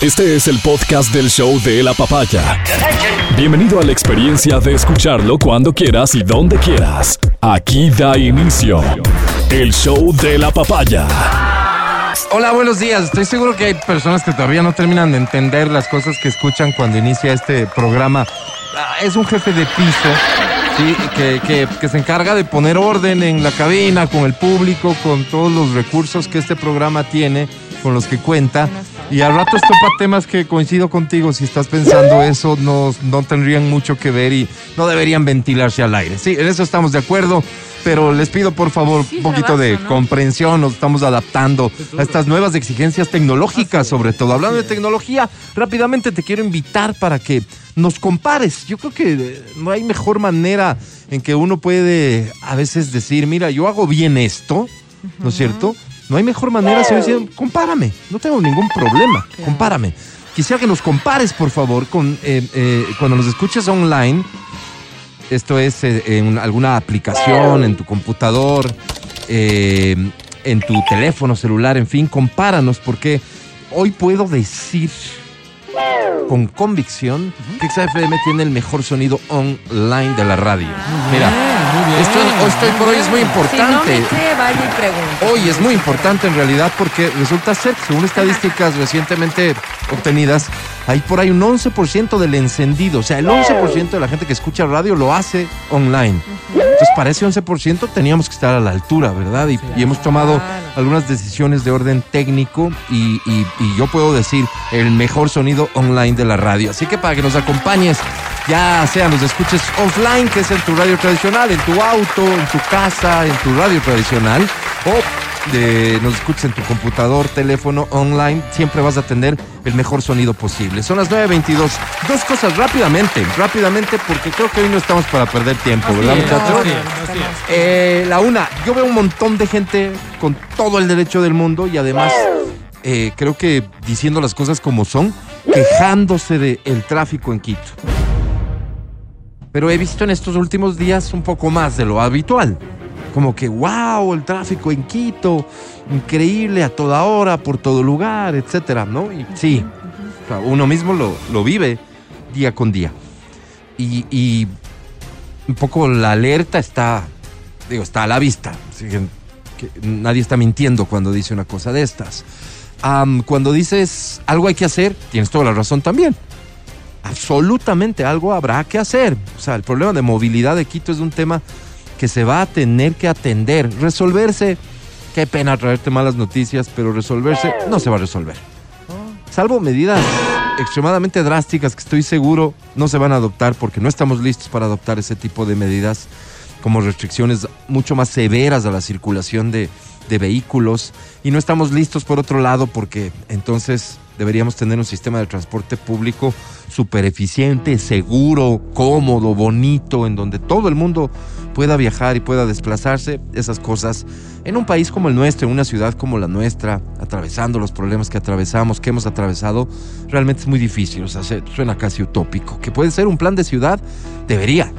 Este es el podcast del show de la papaya. Bienvenido a la experiencia de escucharlo cuando quieras y donde quieras. Aquí da inicio el show de la papaya. Hola, buenos días. Estoy seguro que hay personas que todavía no terminan de entender las cosas que escuchan cuando inicia este programa. Ah, Es un jefe de piso que se encarga de poner orden en la cabina, con el público, con todos los recursos que este programa tiene, con los que cuenta. Y al rato topa temas que coincido contigo. Si estás pensando eso, no, no tendrían mucho que ver y no deberían ventilarse al aire. Sí, en eso estamos de acuerdo. Pero les pido por favor un poquito de comprensión, nos estamos adaptando a estas nuevas exigencias tecnológicas, sobre todo. Hablando de tecnología, rápidamente te quiero invitar para que nos compares. Yo creo que eh, no hay mejor manera en que uno puede a veces decir, mira, yo hago bien esto, ¿no es cierto? No hay mejor manera sino decir, compárame, no tengo ningún problema, compárame. Quisiera que nos compares, por favor, con eh, eh, cuando nos escuches online. Esto es eh, en alguna aplicación, en tu computador, en tu teléfono celular, en fin, compáranos porque hoy puedo decir con convicción que XFM tiene el mejor sonido online de la radio. Mira, esto, esto hoy por hoy es muy Si no importante. me cree, vaya y pregunte. Hoy es muy importante en realidad porque resulta ser, según estadísticas recientemente obtenidas, hay por ahí un 11% del encendido. O sea, el 11% de la gente que escucha radio lo hace online. Entonces, para ese 11% teníamos que estar a la altura, ¿verdad? Y, y hemos tomado algunas decisiones de orden técnico y, y- y yo puedo decir el mejor sonido online de la radio. Así que para que nos acompañes, ya sea nos escuches offline, que es en tu radio tradicional, en tu auto, en tu casa, en tu radio tradicional, o de, nos escuches en tu computador, teléfono, online, siempre vas a tener el mejor sonido posible. Son las 9.22. Dos cosas rápidamente, rápidamente, porque creo que hoy no estamos para perder tiempo, ¿verdad, muchachos? Eh, la una, yo veo un montón de gente con todo el derecho del mundo y además eh, creo que diciendo las cosas como son, quejándose del tráfico en Quito. Pero he visto en estos últimos días un poco más de lo habitual. Como que, wow, el tráfico en Quito, increíble a toda hora, por todo lugar, etcétera, ¿no? Sí, uno mismo lo, lo vive día con día. Y, un poco la alerta está, digo, está a la vista. Nadie está mintiendo cuando dice una cosa de estas. Cuando dices algo hay que hacer, tienes toda la razón también. Absolutamente algo habrá que hacer. O sea, el problema de movilidad de Quito es un tema que se va a tener que atender, resolverse. Qué pena traerte malas noticias, pero resolverse no se va a resolver. Salvo medidas extremadamente drásticas que estoy seguro no se van a adoptar porque no estamos listos para adoptar ese tipo de medidas como restricciones mucho más severas a la circulación de, de vehículos y no estamos listos por otro lado porque entonces deberíamos tener un sistema de transporte público súper eficiente, seguro, cómodo, bonito, en donde todo el mundo pueda viajar y pueda desplazarse, esas cosas, en un país como el nuestro, en una ciudad como la nuestra, atravesando los problemas que atravesamos, que hemos atravesado, realmente es muy difícil, o sea, se- suena casi utópico. Que puede ser un plan de ciudad, debería,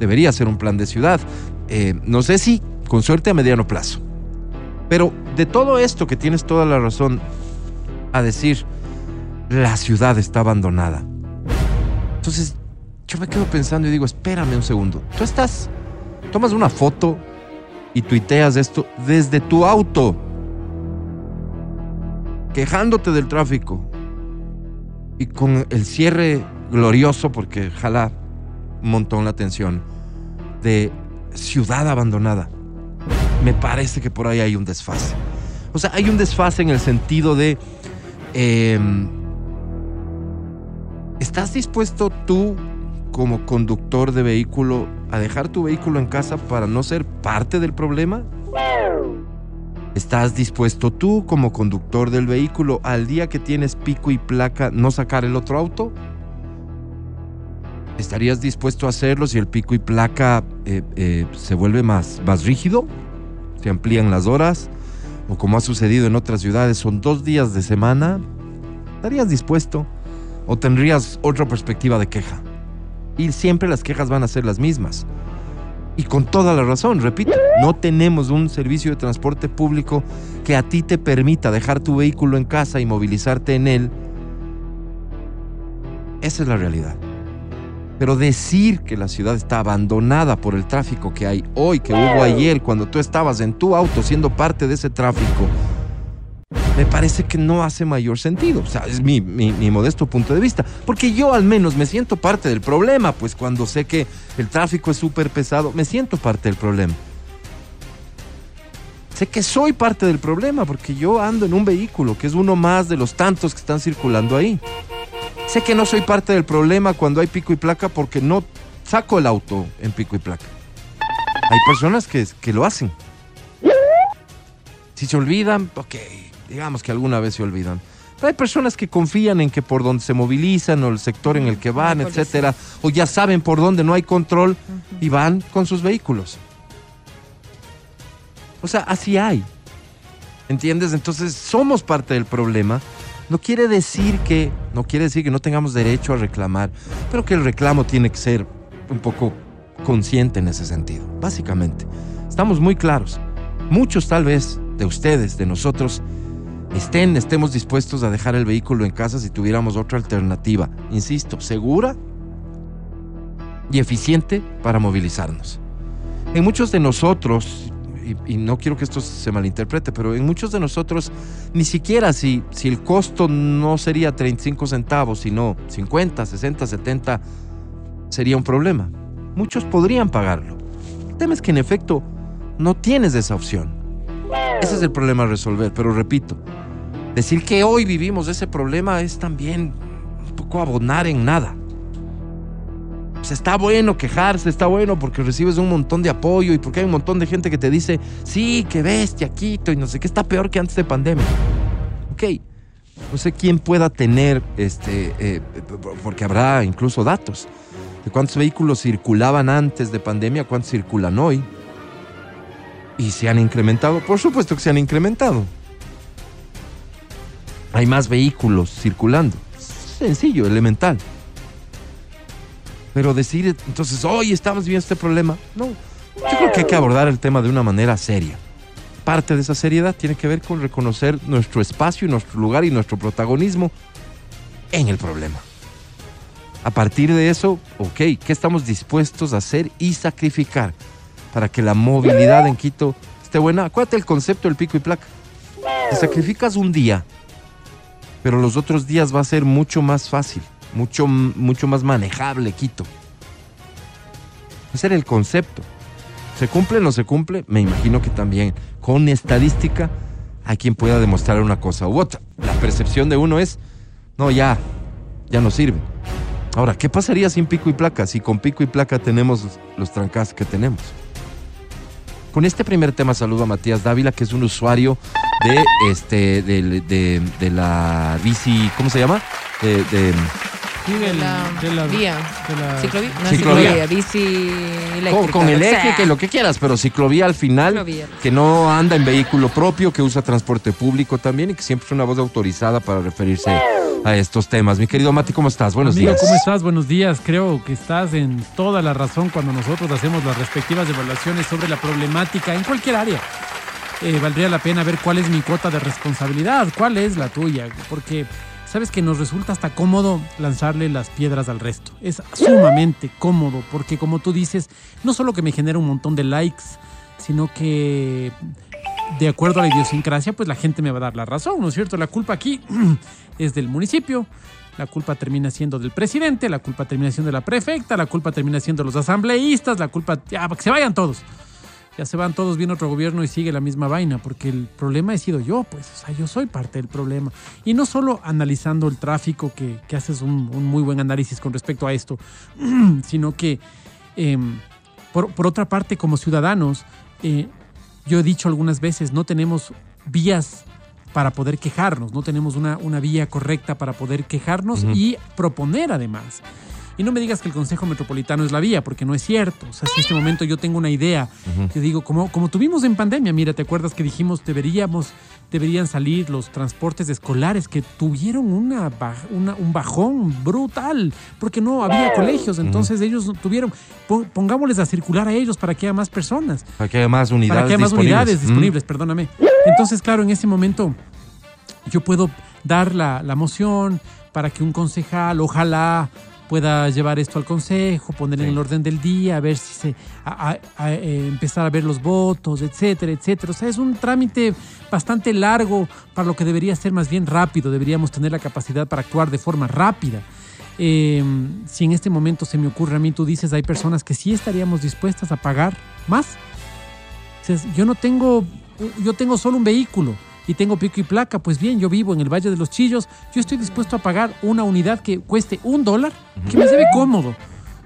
debería ser un plan de ciudad. Eh, no sé si con suerte a mediano plazo. Pero de todo esto que tienes toda la razón a decir, la ciudad está abandonada. Entonces, yo me quedo pensando y digo, espérame un segundo. Tú estás, tomas una foto y tuiteas esto desde tu auto, quejándote del tráfico y con el cierre glorioso, porque jala un montón la atención, de ciudad abandonada. Me parece que por ahí hay un desfase. O sea, hay un desfase en el sentido de... em, ¿Estás dispuesto tú, como conductor de vehículo, a dejar tu vehículo en casa para no ser parte del problema? ¿Estás dispuesto tú, como conductor del vehículo, al día que tienes pico y placa, no sacar el otro auto? ¿Estarías dispuesto a hacerlo si el pico y placa eh, eh, se vuelve más, más rígido? ¿Se amplían las horas? ¿O como ha sucedido en otras ciudades, son dos días de semana? ¿Estarías dispuesto? ¿O tendrías otra perspectiva de queja? Y siempre las quejas van a ser las mismas. Y con toda la razón, repito, no tenemos un servicio de transporte público que a ti te permita dejar tu vehículo en casa y movilizarte en él Esa es la realidad. Pero decir que la ciudad está abandonada por el tráfico que hay hoy, que hubo ayer, cuando tú estabas en tu auto siendo parte de ese tráfico, me parece que no hace mayor sentido. O sea, es mi, mi, mi, modesto punto de vista. Porque yo al menos me siento parte del problema, pues cuando sé que el tráfico es súper pesado, me siento parte del problema. Sé que soy parte del problema porque yo ando en un vehículo, que es uno más de los tantos que están circulando ahí. Sé que no soy parte del problema cuando hay pico y placa porque no saco el auto en pico y placa. Hay personas que, que lo hacen. Si se olvidan, ok, digamos que alguna vez se olvidan. Pero hay personas que confían en que por donde se movilizan o el sector en el que van, etcétera, o ya saben por dónde no hay control y van con sus vehículos. O sea, así hay. ¿Entiendes? Entonces somos parte del problema. No quiere decir que no quiere decir que no tengamos derecho a reclamar, pero que el reclamo tiene que ser un poco consciente en ese sentido. Básicamente, estamos muy claros. Muchos tal vez de ustedes, de nosotros, estén, estemos dispuestos a dejar el vehículo en casa si tuviéramos otra alternativa, insisto, segura y eficiente para movilizarnos. En muchos de nosotros, y, no quiero que esto se malinterprete, pero en muchos de nosotros ni siquiera si, si el costo no sería 35 centavos, sino 50, 60, 70, sería un problema. Muchos podrían pagarlo. El tema es que en efecto no tienes esa opción. Ese es el problema a resolver, pero repito, decir que hoy vivimos ese problema es también un poco abonar en nada. Pues está bueno quejarse, está bueno porque recibes un montón de apoyo y porque hay un montón de gente que te dice, sí, que bestia, Quito y no sé qué, está peor que antes de pandemia. Ok, no sé quién pueda tener, este, eh, porque habrá incluso datos de cuántos vehículos circulaban antes de pandemia, cuántos circulan hoy. Y se han incrementado, por supuesto que se han incrementado. Hay más vehículos circulando. Sencillo, elemental. Pero decir entonces, hoy estamos viendo este problema, no. Yo creo que hay que abordar el tema de una manera seria. Parte de esa seriedad tiene que ver con reconocer nuestro espacio y nuestro lugar y nuestro protagonismo en el problema. A partir de eso, ok, ¿qué estamos dispuestos a hacer y sacrificar para que la movilidad en Quito esté buena? Acuérdate el concepto del pico y placa. Te sacrificas un día, pero los otros días va a ser mucho más fácil mucho, mucho más manejable Quito. Ese era el concepto. ¿Se cumple o no se cumple? Me imagino que también con estadística hay quien pueda demostrar una cosa u otra. La percepción de uno es, no, ya, ya no sirve. Ahora, ¿qué pasaría sin pico y placa? Si con pico y placa tenemos los trancas que tenemos. Con este primer tema saludo a Matías Dávila, que es un usuario de este de, de, la bici, ¿cómo se llama? De Sí, de del- la, de la- vía. de la- Ciclovía. No, Ciclovía. ciclovía. Bici eléctrica. con, con el o sea, eje, que lo que quieras, pero ciclovía al final, Ciclovía. que no anda en vehículo propio, que usa transporte público también y que siempre es una voz autorizada para referirse a estos temas. Mi querido Mati, ¿cómo estás? Buenos Amigo, días. ¿cómo estás? Buenos días. Creo que estás en toda la razón cuando nosotros hacemos las respectivas evaluaciones sobre la problemática en cualquier área. Eh, valdría la pena ver cuál es mi cuota de responsabilidad, cuál es la tuya, porque sabes que nos resulta hasta cómodo lanzarle las piedras al resto. Es sumamente cómodo, porque como tú dices, no solo que me genera un montón de likes, sino que de acuerdo a la idiosincrasia, pues la gente me va a dar la razón, ¿no es cierto? La culpa aquí es del municipio, la culpa termina siendo del presidente, la culpa termina siendo de la prefecta, la culpa termina siendo de los asambleístas, la culpa, ya, que se vayan todos. Ya se van todos, viene otro gobierno y sigue la misma vaina, porque el problema he sido yo, pues, o sea, yo soy parte del problema. Y no solo analizando el tráfico, que, que haces un, un muy buen análisis con respecto a esto, sino que, em, por, por otra parte, como ciudadanos, eh, yo he dicho algunas veces, no tenemos vías para poder quejarnos, no tenemos una, una vía correcta para poder quejarnos y proponer además. Y no me digas que el Consejo Metropolitano es la vía, porque no es cierto. O sea, si en este momento yo tengo una idea, yo digo, como, como tuvimos en pandemia, mira, ¿te acuerdas que dijimos deberíamos, deberían salir los transportes escolares que tuvieron una, un bajón brutal, porque no había colegios, entonces ellos no tuvieron, pon- pongámosles a circular a ellos para que haya más personas Para que haya más unidades para que haya más disponibles. unidades disponibles, perdóname. Entonces, claro, en ese momento yo puedo dar la, la moción para que un concejal, ojalá pueda llevar esto al consejo, poner en el orden del día, a ver si se a- a- a, eh, empezar a ver los votos, etcétera, etcétera. O sea, es un trámite bastante largo para lo que debería ser más bien rápido. Deberíamos tener la capacidad para actuar de forma rápida. Eh, si en este momento se me ocurre a mí, tú dices, hay personas que sí estaríamos dispuestas a pagar más. O sea, yo no tengo, yo tengo solo un vehículo y tengo pico y placa. Pues bien, yo vivo en el Valle de los Chillos. Yo estoy dispuesto a pagar una unidad que cueste un dólar, que me lleve cómodo.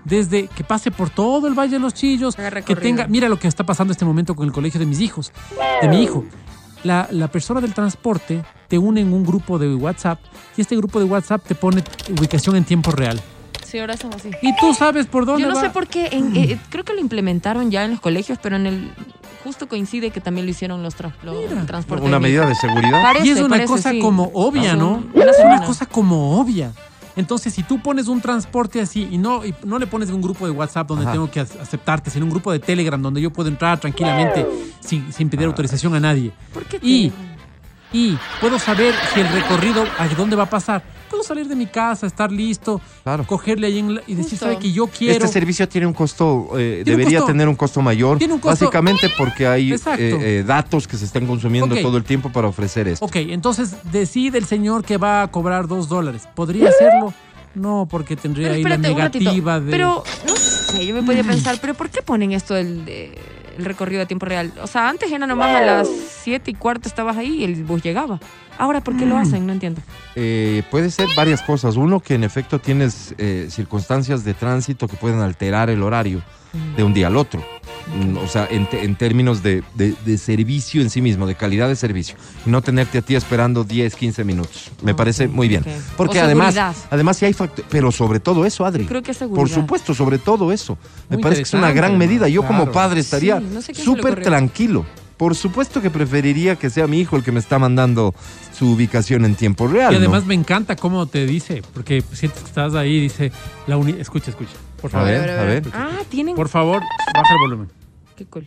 Desde que pase por todo el Valle de los Chillos, que tenga. Mira lo que está pasando en este momento con el colegio de mis hijos, de mi hijo. La, la persona del transporte te une en un grupo de WhatsApp y este grupo de WhatsApp te pone ubicación en tiempo real. Sí, ahora son así. Y tú sabes por dónde Yo no va. sé por qué, en- eh, creo que lo implementaron ya en los colegios, pero en el justo coincide que también lo hicieron los, tra- los Mira. transportes. Una medida de seguridad. Parece, y es una parece, cosa sí. como obvia, ¿no? Es una cosa como obvia. Entonces, si tú pones un transporte así y no, y no le pones un grupo de WhatsApp donde Ajá. tengo que ac- aceptarte, sino un grupo de Telegram donde yo puedo entrar tranquilamente sin, sin pedir autorización a nadie. ¿Por qué te- Y, y puedo saber si el recorrido a dónde va a pasar. Puedo salir de mi casa, estar listo, Claro. cogerle ahí en la- y decir, Justo. ¿sabe que yo quiero? Este servicio tiene un costo, eh, Tiene un debería costo- tener un costo mayor, tiene un costo- básicamente porque hay eh, eh, datos que se están consumiendo todo el tiempo para ofrecer esto. Ok, entonces decide el señor que va a cobrar dos dólares. ¿Podría hacerlo? No, porque tendría Pero ahí la negativa de... Pero, no sé, yo me podía pensar, ¿pero por qué ponen esto del de- el recorrido a tiempo real? O sea, antes era nomás a las siete y cuarto estabas ahí y el bus llegaba. Ahora, ¿por qué Mm. lo hacen? No entiendo. Eh, puede ser varias cosas. Uno, que en efecto tienes eh, circunstancias de tránsito que pueden alterar el horario de un día al otro. Mm, O sea, en, términos de, de- de servicio en sí mismo, de calidad de servicio. No tenerte a ti esperando 10, 15 minutos. Me parece muy bien. Porque O además, seguridad. además sí hay factores. Pero sobre todo eso, Adri. Creo que es Por seguridad. supuesto, sobre todo eso. Me Muy parece que es una gran medida. Yo como padre estaría Sí, no súper tranquilo. Por supuesto que preferiría que sea mi hijo el que me está mandando su ubicación en tiempo real. Y además ¿no? me encanta cómo te dice, porque sientes que estás ahí dice, la uni escucha, escucha, por A favor. ver, a ver. Ah, tienen. Por favor, baja el volumen. Qué cool.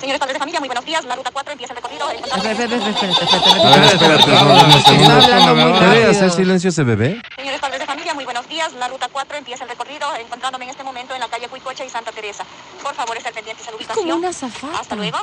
Señores padres de familia, muy buenos días. La ruta 4 empieza el recorrido. Espera, espera, espera, espera, espera, A ver, espérate, unos segundos. hablando muy ¿Puede hacer silencio ese bebé? Señores padres de familia, muy buenos días. La ruta 4 empieza el recorrido, encontrándome en este momento en la calle Cuicocha y Santa Teresa. Por favor, estar pendientes a la Es como ubicación. una zafata. Hasta luego.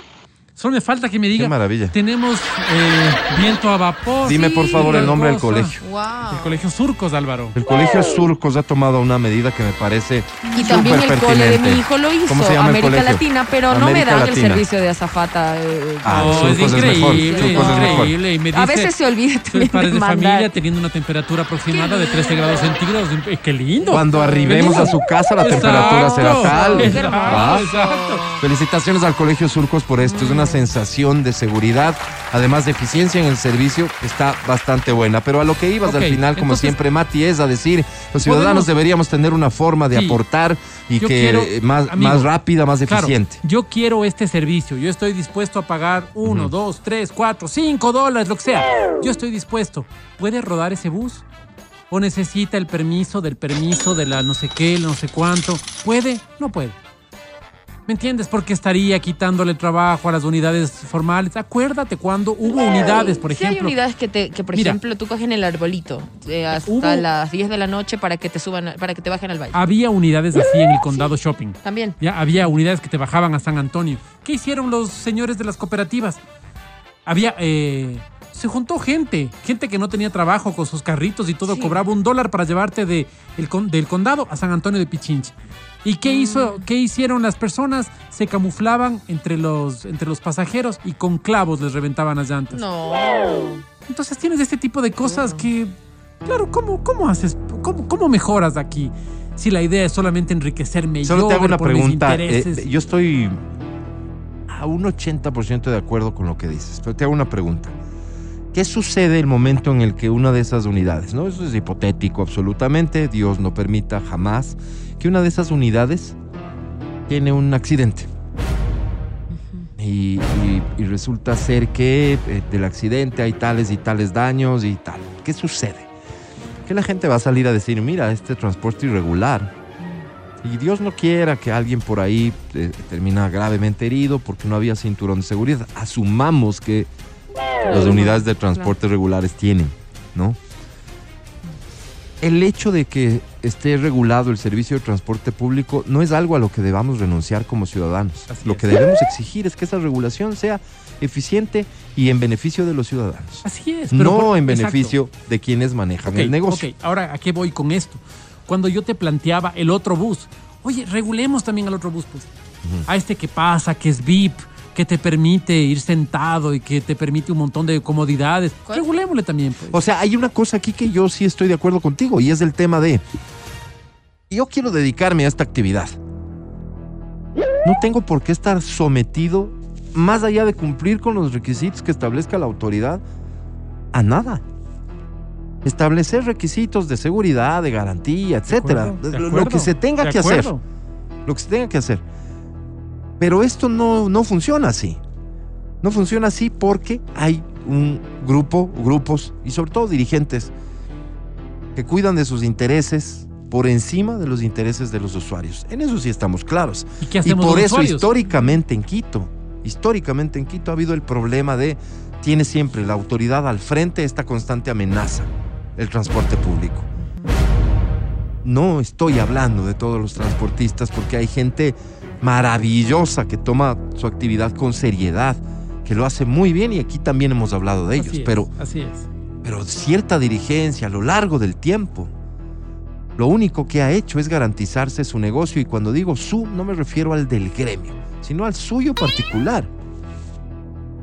Solo me falta que me diga, Qué maravilla. tenemos eh, viento a vapor. Dime, por favor, el nombre del colegio. Wow. El colegio Surcos, Álvaro. El Colegio Surcos ha tomado una medida que me parece Y también el cole de pertinente. mi hijo lo hizo, ¿Cómo se llama el América colegio? Latina, pero no me dan el servicio de azafata. eh, Ah, No, Surcos es es mejor, increíble, es mejor. increíble. Y me a dice, veces se olvida soy también padre de de familia teniendo una temperatura aproximada de 13 grados centígrados. ¡Qué lindo! Cuando arribemos a su casa, la temperatura será tal. Qué Exacto, exacto. Felicitaciones al Colegio Surcos por esto. Es una sensación de seguridad, además de eficiencia en el servicio, está bastante buena. Pero a lo que ibas al final, como entonces- siempre, Mati, es a decir, los ciudadanos Podemos- deberíamos tener una forma de Sí. aportar y que quiero- más, amigo, más rápida, más Claro, eficiente. yo quiero este servicio. Yo estoy dispuesto a pagar uno, dos, tres, cuatro, cinco dólares, lo que sea. Yo estoy dispuesto. ¿Puede rodar ese bus? ¿O necesita el permiso del permiso de la no sé qué, no sé cuánto? ¿Puede? No puede. ¿Me entiendes? Porque estaría quitándole trabajo a las unidades formales. Acuérdate cuando hubo unidades, por Sí ejemplo. hay unidades que, te, que por Mira. ejemplo, tú cogen el arbolito eh, hasta Hubo- las 10 de la noche para que te suban, para que te bajen al valle. Había unidades así en el condado shopping. También. Ya había unidades que te bajaban a San Antonio. ¿Qué hicieron los señores de las cooperativas? Había. eh, se juntó gente, gente que no tenía trabajo con sus carritos y todo, Sí. cobraba un dólar para llevarte de, el con- del condado a San Antonio de Pichinche. ¿Y qué, hizo, qué hicieron las personas? Se camuflaban entre los, entre los pasajeros y con clavos les reventaban las llantas. No. Entonces tienes este tipo de cosas que, claro, ¿cómo, cómo haces? Cómo, ¿Cómo mejoras aquí? Si la idea es solamente enriquecerme Solo yo, te hago una por pregunta. eh, yo estoy a un 80% de acuerdo con lo que dices, pero te hago una pregunta. ¿Qué sucede el momento en el que una de esas unidades, no? Eso es hipotético absolutamente, Dios no permita jamás que una de esas unidades tiene un accidente. Y, y- y resulta ser que eh, del accidente hay tales y tales daños y tal. ¿Qué sucede? Que la gente va a salir a decir, mira, este transporte irregular. Y Dios no quiera que alguien por ahí eh, termina gravemente herido porque no había cinturón de seguridad. Asumamos que las unidades de transporte regulares tienen. ¿no? El hecho de que esté regulado el servicio de transporte público no es algo a lo que debamos renunciar como ciudadanos. Así lo es. que debemos exigir es que esa regulación sea eficiente y en beneficio de los ciudadanos. Así es. pero No por- en exacto. beneficio de quienes manejan el negocio. ok, ahora, ¿a qué voy con esto? Cuando yo te planteaba el otro bus, oye, regulemos también al otro bus, pues. A este que pasa, que es VIP, que te permite ir sentado y que te permite un montón de comodidades. ¿Cuál? Regulémosle también, pues. O sea, hay una cosa aquí que yo sí estoy de acuerdo contigo y es el tema de, yo quiero dedicarme a esta actividad. No tengo por qué estar sometido, más allá de cumplir con los requisitos que establezca la autoridad, a nada. Establecer requisitos de seguridad, de garantía, De etcétera. acuerdo, de Lo que se tenga que hacer. Lo que se tenga que hacer. Pero esto no, no funciona así. No funciona así porque hay un grupo, grupos y sobre todo dirigentes que cuidan de sus intereses por encima de los intereses de los usuarios. En eso sí estamos claros. ¿Y qué Y hacemos por eso usuarios? históricamente en Quito, históricamente en Quito ha habido el problema de tiene siempre la autoridad al frente esta constante amenaza el transporte público. No estoy hablando de todos los transportistas porque hay gente maravillosa que toma su actividad con seriedad, que lo hace muy bien y aquí también hemos hablado de ellos, Así es, pero Así es. pero cierta dirigencia a lo largo del tiempo. Lo único que ha hecho es garantizarse su negocio y cuando digo su no me refiero al del gremio, sino al suyo particular.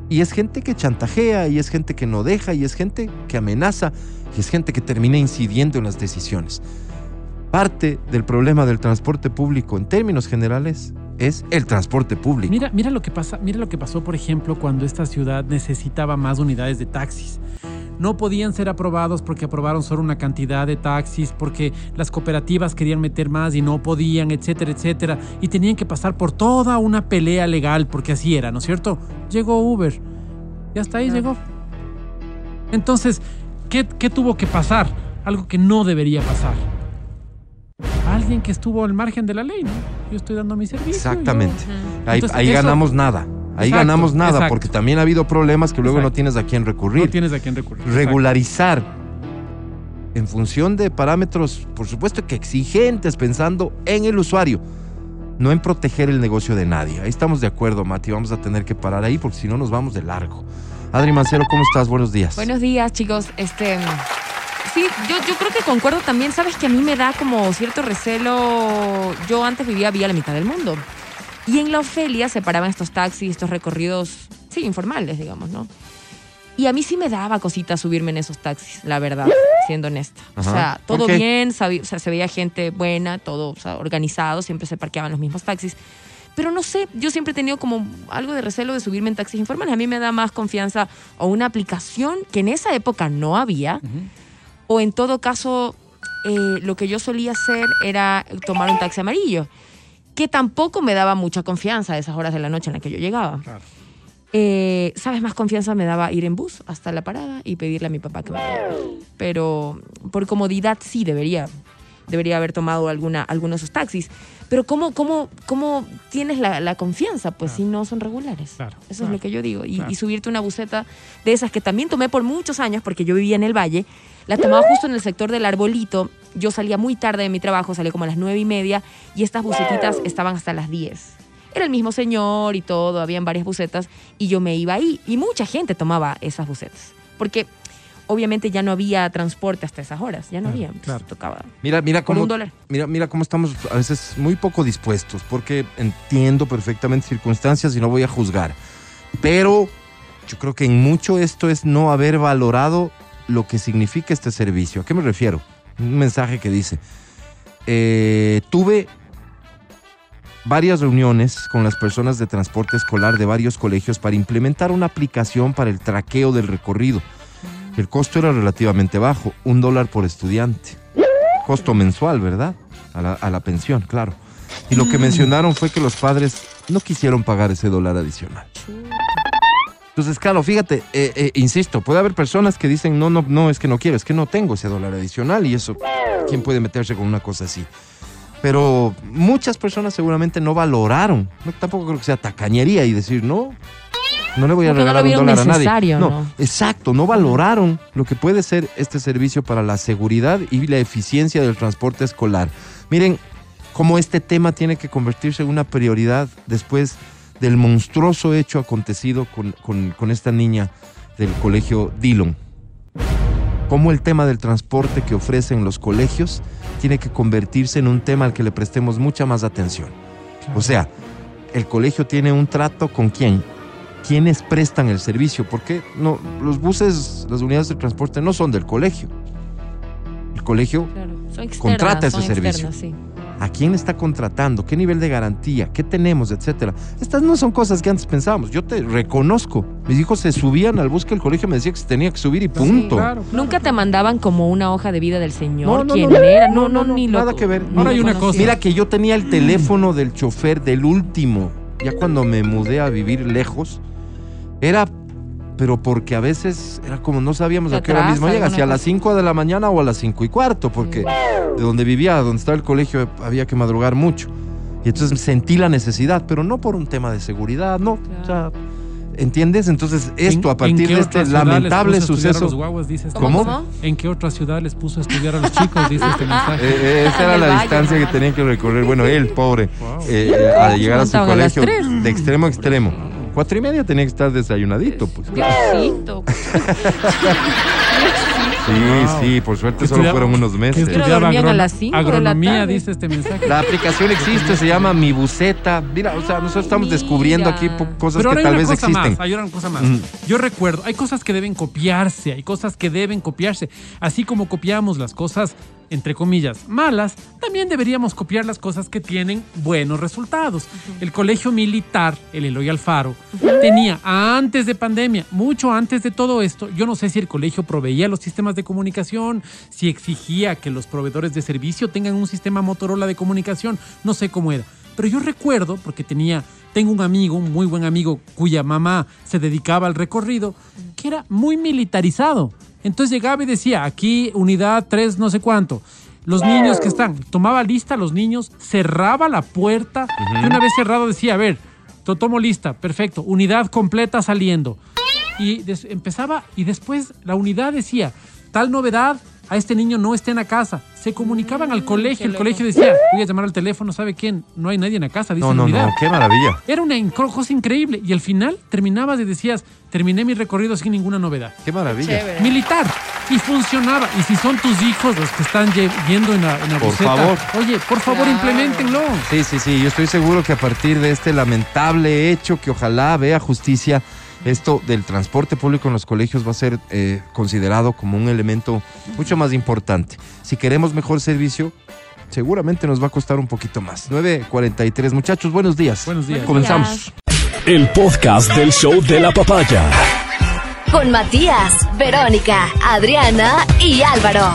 Y es gente que chantajea y es gente que no deja y es gente que amenaza y es gente que termina incidiendo en las decisiones. Parte del problema del transporte público en términos generales es el transporte público. Mira, mira lo que pasa, mira lo que pasó, por ejemplo, cuando esta ciudad necesitaba más unidades de taxis. No podían ser aprobados porque aprobaron solo una cantidad de taxis, porque las cooperativas querían meter más y no podían, etcétera, etcétera. Y tenían que pasar por toda una pelea legal, porque así era, ¿no es cierto? Llegó Uber. Y hasta ahí llegó. Entonces, ¿qué, qué tuvo que pasar? Algo que no debería pasar. Alguien que estuvo al margen de la ley, ¿no? Yo estoy dando mi servicio. Exactamente. yo- Ahí, Entonces, ahí eso- ganamos nada. Ahí Exacto, ganamos nada exacto. porque también ha habido problemas que luego no tienes a quién recurrir. No tienes a quién recurrir. regularizar en función de parámetros, por supuesto que exigentes, pensando en el usuario, no en proteger el negocio de nadie. Ahí estamos de acuerdo, Mati. Vamos a tener que parar ahí porque si no nos vamos de largo. Adri Mancero, ¿cómo estás? Buenos días. Buenos días, chicos. Este. Sí, yo, yo creo que concuerdo también. Sabes que a mí me da como cierto recelo. Yo antes vivía vía la mitad del mundo. Y en la Ofelia se paraban estos taxis, estos recorridos, sí, informales, digamos, ¿no? Y a mí sí me daba cosita subirme en esos taxis, la verdad, siendo honesta. O Ajá, sea, todo ok. bien, o sea, se veía gente buena, todo o sea, organizado, siempre se parqueaban los mismos taxis. Pero no sé, yo siempre he tenido como algo de recelo de subirme en taxis informales. A mí me da más confianza o una aplicación que en esa época no había, o en todo caso, eh, lo que yo solía hacer era tomar un taxi amarillo, que tampoco me daba mucha confianza a esas horas de la noche en las que yo llegaba. Claro. Eh, ¿Sabes? Más confianza me daba ir en bus hasta la parada y pedirle a mi papá que me. Pero por comodidad sí debería, debería haber tomado alguna, alguno de esos taxis. Pero ¿cómo, cómo, cómo tienes la, la confianza? Pues si no son regulares. Claro, Eso claro, es lo que yo digo. Y, y subirte una buseta de esas que también tomé por muchos años porque yo vivía en el valle. La tomaba justo en el sector del arbolito. Yo salía muy tarde de mi trabajo, salía como a las nueve y media y estas bucetitas estaban hasta las 10. Era el mismo señor y todo, habían varias bucetas y yo me iba ahí. Y mucha gente tomaba esas bucetas. Porque obviamente ya no había transporte hasta esas horas, ya no Claro, había. Claro. tocaba. Mira, mira cómo, un dólar. mira, mira cómo estamos a veces muy poco dispuestos, porque entiendo perfectamente circunstancias y no voy a juzgar. Pero yo creo que en mucho esto es no haber valorado lo que significa este servicio. ¿A qué me refiero? Un mensaje que dice, eh, tuve varias reuniones con las personas de transporte escolar de varios colegios para implementar una aplicación para el traqueo del recorrido. El costo era relativamente bajo, un dólar por estudiante. Costo mensual, ¿verdad? A la, a la pensión, claro. Y lo que mencionaron fue que los padres no quisieron pagar ese dólar adicional. Entonces, claro, fíjate, eh, eh, insisto, puede haber personas que dicen, no, no, no, es que no quiero, es que no tengo ese dólar adicional y eso, ¿quién puede meterse con una cosa así? Pero muchas personas seguramente no valoraron, no, tampoco creo que sea tacañería y decir, no, No le voy a Porque no regalar lo un dólar a nadie. no, ¿no? exacto, no valoraron lo que puede ser este servicio para la seguridad y la eficiencia del transporte escolar. Miren cómo este tema tiene que convertirse en una prioridad después del monstruoso hecho acontecido con, con- con esta niña del colegio Dillon. Cómo el tema del transporte que ofrecen los colegios tiene que convertirse en un tema al que le prestemos mucha más atención. O sea, el colegio tiene un trato con quién, quiénes prestan el servicio, porque no, los buses, las unidades de transporte no son del colegio. El colegio, Claro, son externas, Contrata ese servicio. externas, sí. ¿A quién está contratando? ¿Qué nivel de garantía? ¿Qué tenemos? Etcétera. Estas no son cosas que antes pensábamos. Yo te reconozco. Mis hijos se subían al bus que el colegio me decía que se tenía que subir y punto. claro. Nunca te mandaban como una hoja de vida del señor, No, no, quién no, era, no, no, ni lo nada que ver. Ahora hay una cosa. Mira que yo tenía el teléfono del chofer del último. Ya cuando me mudé a vivir lejos, era, pero porque a veces era como no sabíamos a qué hora mismo atrasa llega, si a las 5 de la mañana o a las 5 y cuarto, porque de donde vivía, donde estaba el colegio, había que madrugar mucho. Y entonces sentí la necesidad, pero no por un tema de seguridad, no. O sea, ¿entiendes? Entonces esto ¿En- a partir de este lamentable suceso. los guaguas, dice este ¿Cómo? ¿En qué otra ciudad les puso a estudiar a los chicos? Dice este mensaje. Eh, eh, esa era la valle, distancia que tenían que recorrer. Bueno, él, pobre, Wow. eh, eh, a llegar a su colegio de extremo a extremo. Cuatro y media tenía que estar desayunadito, pues. Diosito. Sí, Wow. sí, por suerte Que solo fueron unos que meses. estudiaba dormían a agron- las cinco de la agronomía, tarde. dice este mensaje. La aplicación existe, se llama Mi Buceta. Mira, o sea, nosotros estamos Mira. descubriendo aquí po- cosas Pero que ahora hay tal una vez cosa existen. más, hay una cosa más. Mm. Yo recuerdo, hay cosas que deben copiarse, hay cosas que deben copiarse. Así como copiamos las cosas, entre comillas, malas, también deberíamos copiar las cosas que tienen buenos resultados. El colegio militar, el Eloy Alfaro, tenía antes de pandemia, mucho antes de todo esto, yo no sé si el colegio proveía los sistemas de comunicación, si exigía que los proveedores de servicio tengan un sistema Motorola de comunicación, no sé cómo era. Pero yo recuerdo, porque tenía, tengo un amigo, un muy buen amigo, cuya mamá se dedicaba al recorrido, que era muy militarizado. Entonces llegaba y decía, aquí unidad 3 no sé cuánto. Los niños que están, tomaba lista a los niños, cerraba la puerta y una vez cerrado decía, a ver, to- tomo lista, perfecto, unidad completa saliendo. Y empezaba y después la unidad decía, tal novedad, a este niño no está en la casa. Se comunicaban al colegio, qué el colegio decía, voy a llamar al teléfono, ¿sabe quién? No hay nadie en la casa, dice No, no, no, qué maravilla. Era una cosa increíble. Y al final terminabas y decías, terminé mi recorrido sin ninguna novedad. Qué maravilla. Chévere. Militar. Y funcionaba. Y si son tus hijos los que están yendo en la, en la Por buseta, favor. oye, por favor, Claro. implementenlo. Sí, sí, sí. Yo estoy seguro que a partir de este lamentable hecho, que ojalá vea justicia, esto del transporte público en los colegios va a ser eh, considerado como un elemento mucho más importante. Si queremos mejor servicio, seguramente nos va a costar un poquito más. 9.43. Muchachos, buenos días. Buenos días. Comenzamos. El podcast del show de la papaya. Con Matías, Verónica, Adriana y Álvaro.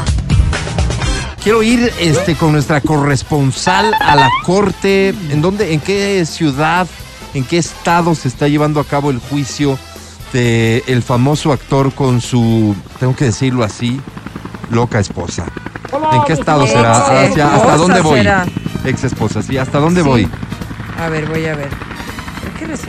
Quiero ir este, con nuestra corresponsal a la corte. ¿En dónde, en qué ciudad, en qué estado se está llevando a cabo el juicio de el famoso actor con su, tengo que decirlo así, loca esposa? ¿En qué estado será? Hacia- ¿Hasta dónde voy? será. Ex esposa, sí. ¿Hasta dónde Sí. voy? A ver, voy a ver.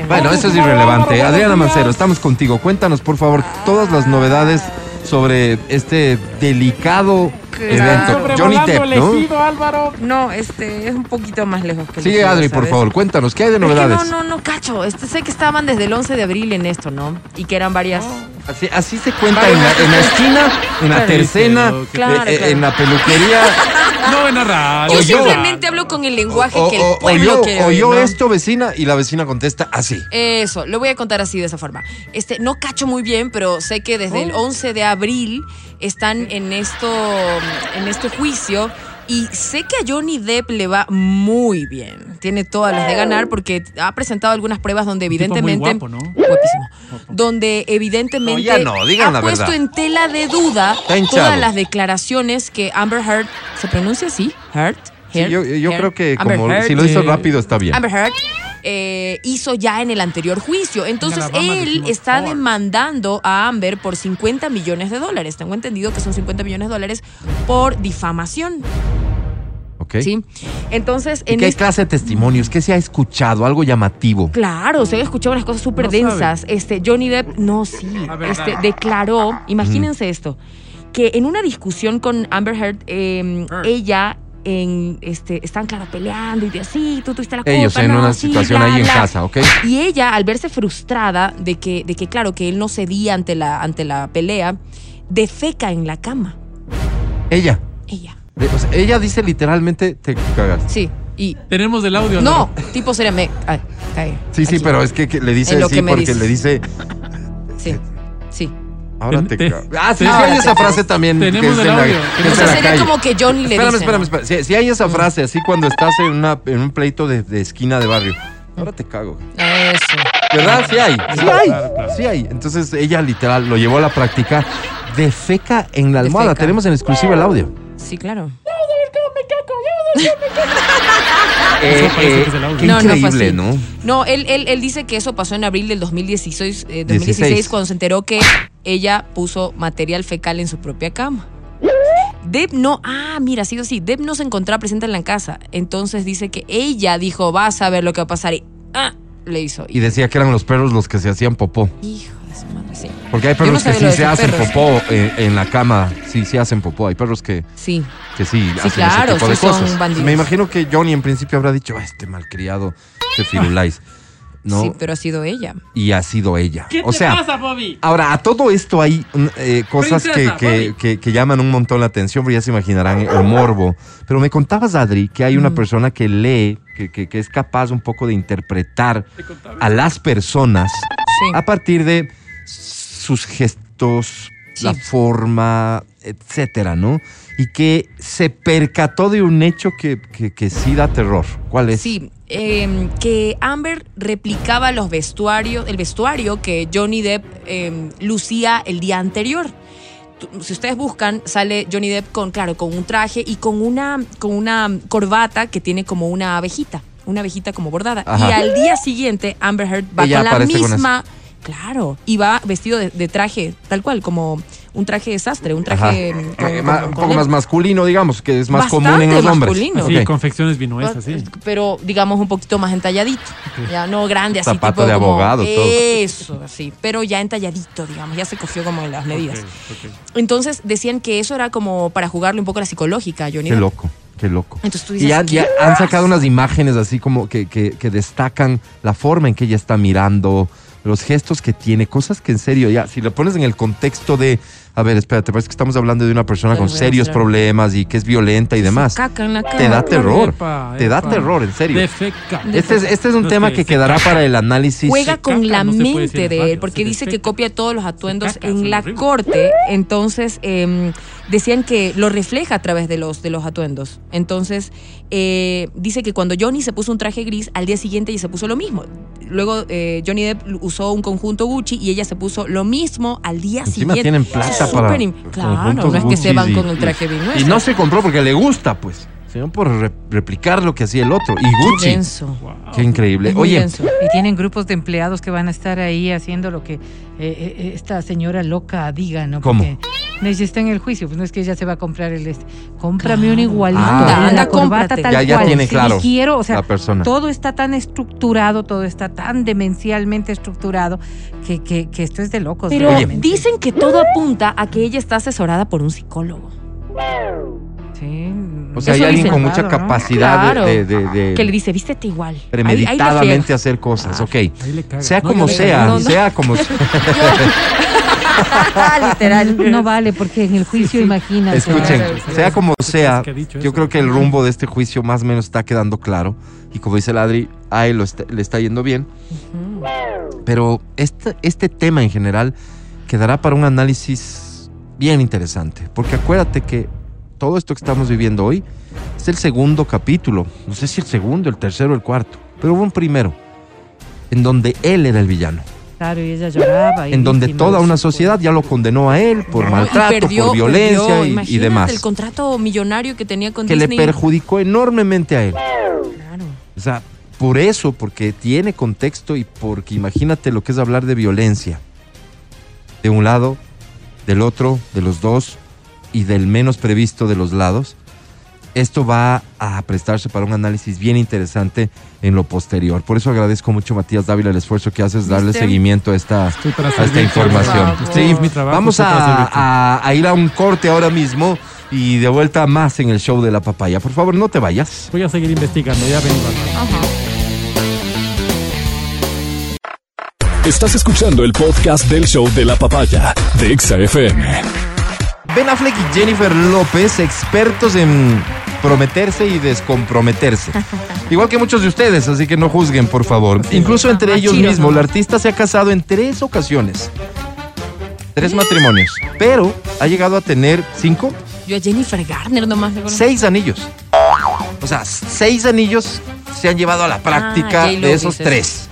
Bueno, eso es irrelevante. Adriana Mancero, estamos contigo. Cuéntanos, por favor, todas las novedades sobre este delicado evento. Johnny Depp, ¿no? Álvaro. No, este es un poquito más lejos que suyo, Adri, por ¿sabes? favor, cuéntanos, ¿qué hay de Es que novedades? no, no, no, cacho. Este, sé que estaban desde el 11 de abril en esto, ¿no? Y que eran varias. Así, así se cuenta en la, en la esquina, en la Claro, tercena, claro, eh, claro. eh, en la peluquería. No en la radio. Yo O yo- simplemente hablo con el lenguaje O, que el o pueblo yo, quiere o oír, yo ¿no? esto, vecina, y la vecina contesta así. Eso, lo voy a contar así de esa forma. Este, no cacho muy bien, pero sé que desde el 11 de abril están en esto, en este juicio. Y sé que a Johnny Depp le va muy bien. Tiene todas las de ganar porque ha presentado algunas pruebas donde Un tipo muy evidentemente. guapo, ¿no? Guapísimo. Donde evidentemente No, ya no, digan ha la puesto verdad. en tela de duda todas las declaraciones que Amber Heard. ¿Se pronuncia así? Heard. Sí, Heard, yo yo Heard. creo que como Heard. si lo hizo eh, rápido está bien. Amber Heard eh, hizo ya en el anterior juicio. Entonces Alabama él está demandando a Amber por 50 millones de dólares. Tengo entendido que son 50 millones de dólares por difamación. Ok. ¿ok? ¿sí? Entonces, ¿Y en qué este- clase de testimonios? ¿Qué se ha escuchado? Algo llamativo. Claro, se había escuchado unas cosas súper No sabe. densas. Este, Johnny Depp, no, sí, este, declaró, imagínense esto, que en una discusión con Amber Heard, eh, Heard. ella en, este, están, claro, peleando y de así, tú tuviste la culpa, Ellos en no, una sí, situación bla, ahí en bla". casa, ¿ok? Y ella, al verse frustrada de que, de que, claro, que él no cedía ante la, ante la pelea, defeca en la cama. Ella. Ella. O sea, ella dice literalmente, te cagas. Sí. Y. Tenemos el audio. No, tipo sería me. Ay, cae. Sí, sí, pero es que, que le dice sí porque dices. le dice, Sí. Ahora te te-. Ah, sí, te- sí, hay ahora esa frase también. que Tenemos es el en la- audio. que O es sea, en la sería calle. como que Johnny le Espérame, dice. espérame, ¿no? espérame. Si, si hay esa frase así cuando estás en, una, en un pleito de, de esquina de barrio, ahora te cago. Eso. ¿Verdad? Sí hay. Sí Claro, hay. claro, claro. Sí hay. Entonces ella literal lo llevó a la práctica de feca en la almohada. Tenemos en exclusiva el audio. Sí, claro. Eh, parece que eh, es el audio. qué No, increíble. ¿no? No, él, él, él dice que eso pasó en abril del 2016, eh, 2016 16. cuando se enteró que ella puso material fecal en su propia cama. Deb no, ah, mira, ha sido así. Deb no se encontraba presente en la casa. Entonces dice que ella dijo, vas a ver lo que va a pasar. Y, ah, le hizo. Y decía que eran los perros los que se hacían popó. Hijo madre, sí. Porque hay no perros que sí se hacen perros. popó eh, en la cama. Sí, sí hacen popó. Hay perros que, Sí. que sí, hacen claro, ese tipo de son cosas. bandidos. Me imagino que Johnny en principio habrá dicho, "Ah, este malcriado, este firulais. ¿No? Sí, pero ha sido ella. Y ha sido ella. ¿Qué o te sea, pasa, Bobby? Ahora, a todo esto hay mm, eh, cosas que, Princesa, que, que- que llaman un montón la atención, pero ya se imaginarán el morbo. Pero me contabas, Adri, que hay una persona que lee, que, que- que es capaz un poco de interpretar a las personas Sí. a partir de sus gestos, Sí. la forma, etcétera, ¿no? Y que se percató de un hecho que, que, que sí da terror. ¿Cuál es? Sí, eh, que Amber replicaba los vestuarios, el vestuario que Johnny Depp eh, lucía el día anterior. Si ustedes buscan, sale Johnny Depp con, claro, con un traje y con una, con una corbata que tiene como una abejita, una abejita como bordada. Ajá. Y al día siguiente, Amber Heard va Ella con la con misma, claro, y va vestido de, de traje, tal cual, como un traje de sastre, un traje Ajá. con- Eh, con- ma- con un poco más masculino, digamos, que es más Bastante común en los hombres. masculino. Sí, Ok. confecciones vinuesas, sí. Pero digamos un poquito más entalladito. Ya no grande así. Zapato tipo de como- abogado, todo. Eso, así. Pero ya entalladito, digamos. Ya se cogió como las medidas. Entonces decían que eso era como para jugarle un poco a la psicológica, Johnny. Qué loco, qué loco. Entonces tú Y dices. ya, ¿qué? ya han sacado unas imágenes así como que, que- que destacan la forma en que ella está mirando, los gestos que tiene, cosas que en serio, ya, si lo pones en el contexto de, a ver, espérate, parece que estamos hablando de una persona con serios problemas y que es violenta y demás. Caca en la cara. Te da terror, Epa, te da terror, en serio. Defeca. Este es, este es un No, tema que quedará caca. para el análisis. Juega con caca, la no mente en de él, porque dice que copia todos los atuendos caca, en la horrible. corte. Entonces, eh, decían que lo refleja a través de los, de los atuendos. Entonces, eh, dice que cuando Johnny se puso un traje gris, al día siguiente ella se puso lo mismo. Luego, eh, Johnny Depp usó un conjunto Gucci y ella se puso lo mismo al día Encima siguiente. tienen plata para im- Claro, no es que se van y- con el traje y- bien Y no se compró porque le gusta, pues, sino por re- replicar lo que hacía el otro. Y Qué Gucci. denso. Wow. Qué increíble. Oye, denso. Y tienen grupos de empleados que van a estar ahí haciendo lo que eh, eh, esta señora loca diga, ¿no? ¿Cómo? Porque si está en el juicio, pues no es que ella se va a comprar el este. Cómprame Claro. un igualito. Anda, la corbata tal Ya- ya cual. tiene claro quiero, o sea, la persona. todo está tan estructurado, todo está tan demencialmente estructurado que, que, que esto es de locos. Pero realmente. dicen que todo apunta a que ella está asesorada por un psicólogo. Sí, O sea, hay alguien con mucha capacidad de- Claro. de, de- de Que le dice, vístete igual. Ahí- ahí la premeditadamente hacer cosas. Ok. Le caga. Sea No, como sea, no. sea como sea. literal. No vale, porque en el juicio, imagínate. Escuchen, sea como sea, yo creo que el rumbo de este juicio más o menos está quedando claro. Y como dice el Adri, a él lo está- le está yendo bien. Pero este, este tema en general quedará para un análisis bien interesante. Porque acuérdate que todo esto que estamos viviendo hoy es el segundo capítulo. No sé si el segundo, el tercero, el cuarto. Pero hubo un primero. En donde él era el villano. Claro, y ella lloraba. y En donde toda una sociedad ya lo condenó a él por No, maltrato, perdió- por violencia perdió, y- demás. el contrato millonario que tenía con Que le perjudicó enormemente a él. Claro. O sea, por eso, porque tiene contexto y porque imagínate lo que es hablar de violencia. De un lado, del otro, de los dos y del menos previsto de los lados. Esto va a prestarse para un análisis bien interesante en lo posterior. Por eso agradezco mucho, Matías Dávila, el esfuerzo que haces darle ¿Viste? seguimiento a esta, a esta información. Sí, vamos a, a- a ir a un corte ahora mismo y de vuelta más en el show de la papaya. Por favor, no te vayas. Voy a seguir investigando, ya vengo. Álvaro. Estás escuchando el podcast del show de la papaya de Exa FM. Ben Affleck y Jennifer López, expertos en prometerse y descomprometerse. Igual que muchos de ustedes, así que no juzguen, por favor. Incluso entre ellos mismos, el artista se ha casado en tres ocasiones. Tres matrimonios. Pero ha llegado a tener cinco, Yo a Jennifer Garner nomás le conozco. seis anillos. O sea, seis anillos se han llevado a la práctica Ah, J-Lo de esos tres.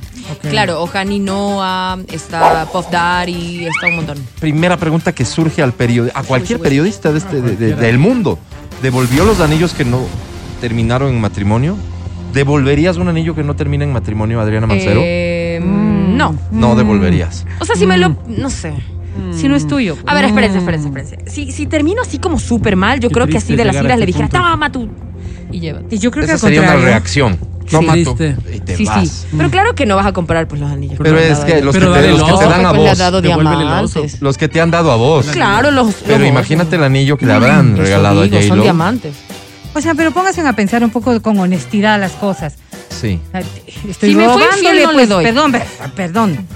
Claro, Ohani Noah, está Puff Daddy, está un montón. Primera pregunta que surge al periodista, a cualquier periodista de este, de- de- cualquiera. del mundo. ¿Devolvió los anillos que no terminaron en matrimonio? ¿Devolverías un anillo que no termina en matrimonio, Adriana Mancero? Eh, no. no devolverías. O sea, si me lo. No sé. Si no es tuyo. A ver, espérense, espérense, espérense. Si, si termino así como súper mal, yo Qué creo que así de las a iras le este dijera, punto. toma tú. Y llévate. Y yo creo que al sería una reacción. Toma y te Sí, vas. sí. Pero claro que no vas a comprar pues los anillos. Pero es que los, Pero que te, dale los que te oso, dan a Pues le ha vos, dado Devuélvele el oso. diamantes. los que te han dado a vos. Claro, los. Pero los- imagínate el anillo que le habrán Eso regalado digo, a Son J-Lo. diamantes. O sea, pero pónganse a pensar un poco con honestidad las cosas. Sí. Estoy Si me fue infiel, no le pues, doy. Perdón, perdón.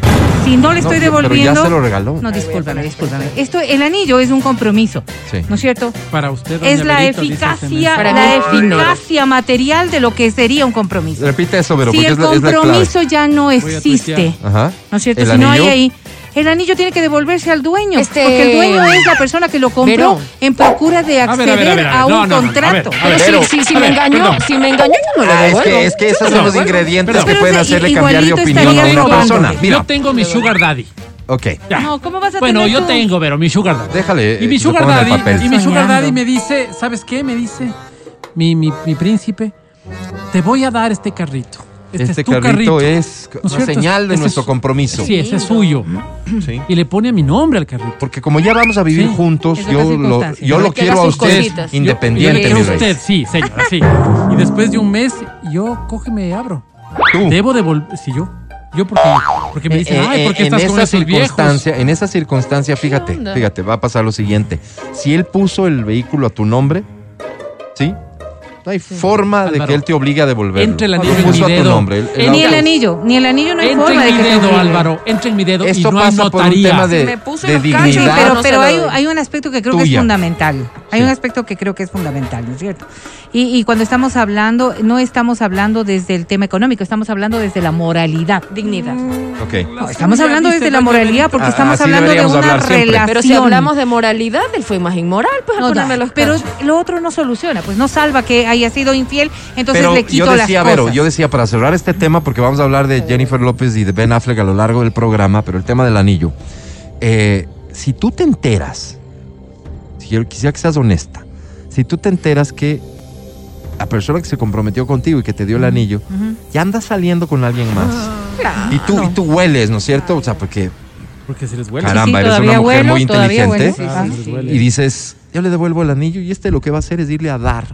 Si no le estoy No, pero devolviendo. ya se lo regaló. No, discúlpame, discúlpame. Esto, el anillo es un compromiso, Sí. ¿no es cierto? Para usted, doña Es la Berito, este eficacia. Para la es eficacia material de lo que sería un compromiso. Repite eso, pero si porque el es la, es la clave. compromiso ya no existe. Ajá. ¿no es cierto? ¿El si no hay ahí, el anillo tiene que devolverse al dueño, Este- porque el dueño es la persona que lo compró Pero- en procura de acceder a, un contrato. Pero si, me engañó, si me engañó, yo no le Ah, es devuelvo. que, es que esos son los ingredientes Pero- que pueden hacerle cambiar de opinión a una persona. Yo tengo mi sugar daddy. ok. Ya. No, ¿cómo vas a Bueno, tener yo tengo, pero mi sugar daddy. Déjale. Y mi sugar lo daddy, papel. y mi sugar daddy me dice, ¿sabes qué? Me dice mi, mi, mi príncipe, te voy a dar este carrito. Este, Este es tu carrito, carrito. es ¿No es una cierto? señal de nuestro es- compromiso. Sí, ese es suyo. Sí. Y le pone mi nombre al carrito. Porque como ya vamos a vivir Sí. juntos, yo lo, yo lo quiero a usted cositas. independiente, Yo- mi y rey. usted, sí, señora, sí. Y después de un mes, yo cógeme y abro. Tú. Debo devolver. Sí, yo. Yo porque, porque me dicen, Eh, ay, eh, ¿por qué en estás con esa viejos? circunstancia, en esa circunstancia, fíjate, fíjate, va a pasar lo siguiente. Si él puso el vehículo a tu nombre, ¿sí? No hay forma de Álvaro, que él te obligue a devolverlo. entre el Lo anillo en puso mi a tu dedo. nombre. El- el Ni el anillo, ni el anillo no hay Entra forma de en que mi te dedo, obligue. Álvaro. Entra en mi dedo Esto y no pasa por un tema de, Si me puso de los cachos, Sí, dignidad. pero, no se pero lo hay, doy. hay un aspecto que creo que es Tuya. fundamental. Hay Sí. un aspecto que creo que es fundamental, ¿no es cierto? Y, y cuando estamos hablando, no estamos hablando desde el tema económico, estamos hablando desde la moralidad. Dignidad. Ok. No, estamos hablando desde la moralidad porque Ah, estamos así hablando de deberíamos una hablar siempre. relación. Pero si hablamos de moralidad, él fue más inmoral, pues a No, ponerme da, los pero cachos. lo otro no soluciona, pues no salva que haya sido infiel, entonces Pero le quito yo las decía, cosas. Vero, yo decía para cerrar este tema, porque vamos a hablar de Jennifer López y de Ben Affleck a lo largo del programa, pero el tema del anillo. Eh, si tú te enteras, si yo quisiera que seas honesta, si tú te enteras que la persona que se comprometió contigo y que te dio el anillo, Ujú. ya anda saliendo con alguien más. Claro. Y tú, y tú hueles, ¿no es cierto? O sea, porque Porque se les huele. Caramba, Sí, eres una mujer huelo, muy inteligente. Ah, Ah, se les sí. huele. y dices, yo le devuelvo el anillo y este lo que va a hacer es irle a dar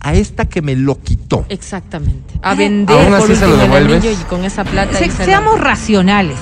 a esta que me lo quitó. Exactamente. A vender Aún por así se lo devuelves. y con esa plata. Se- ahí se seamos la- racionales,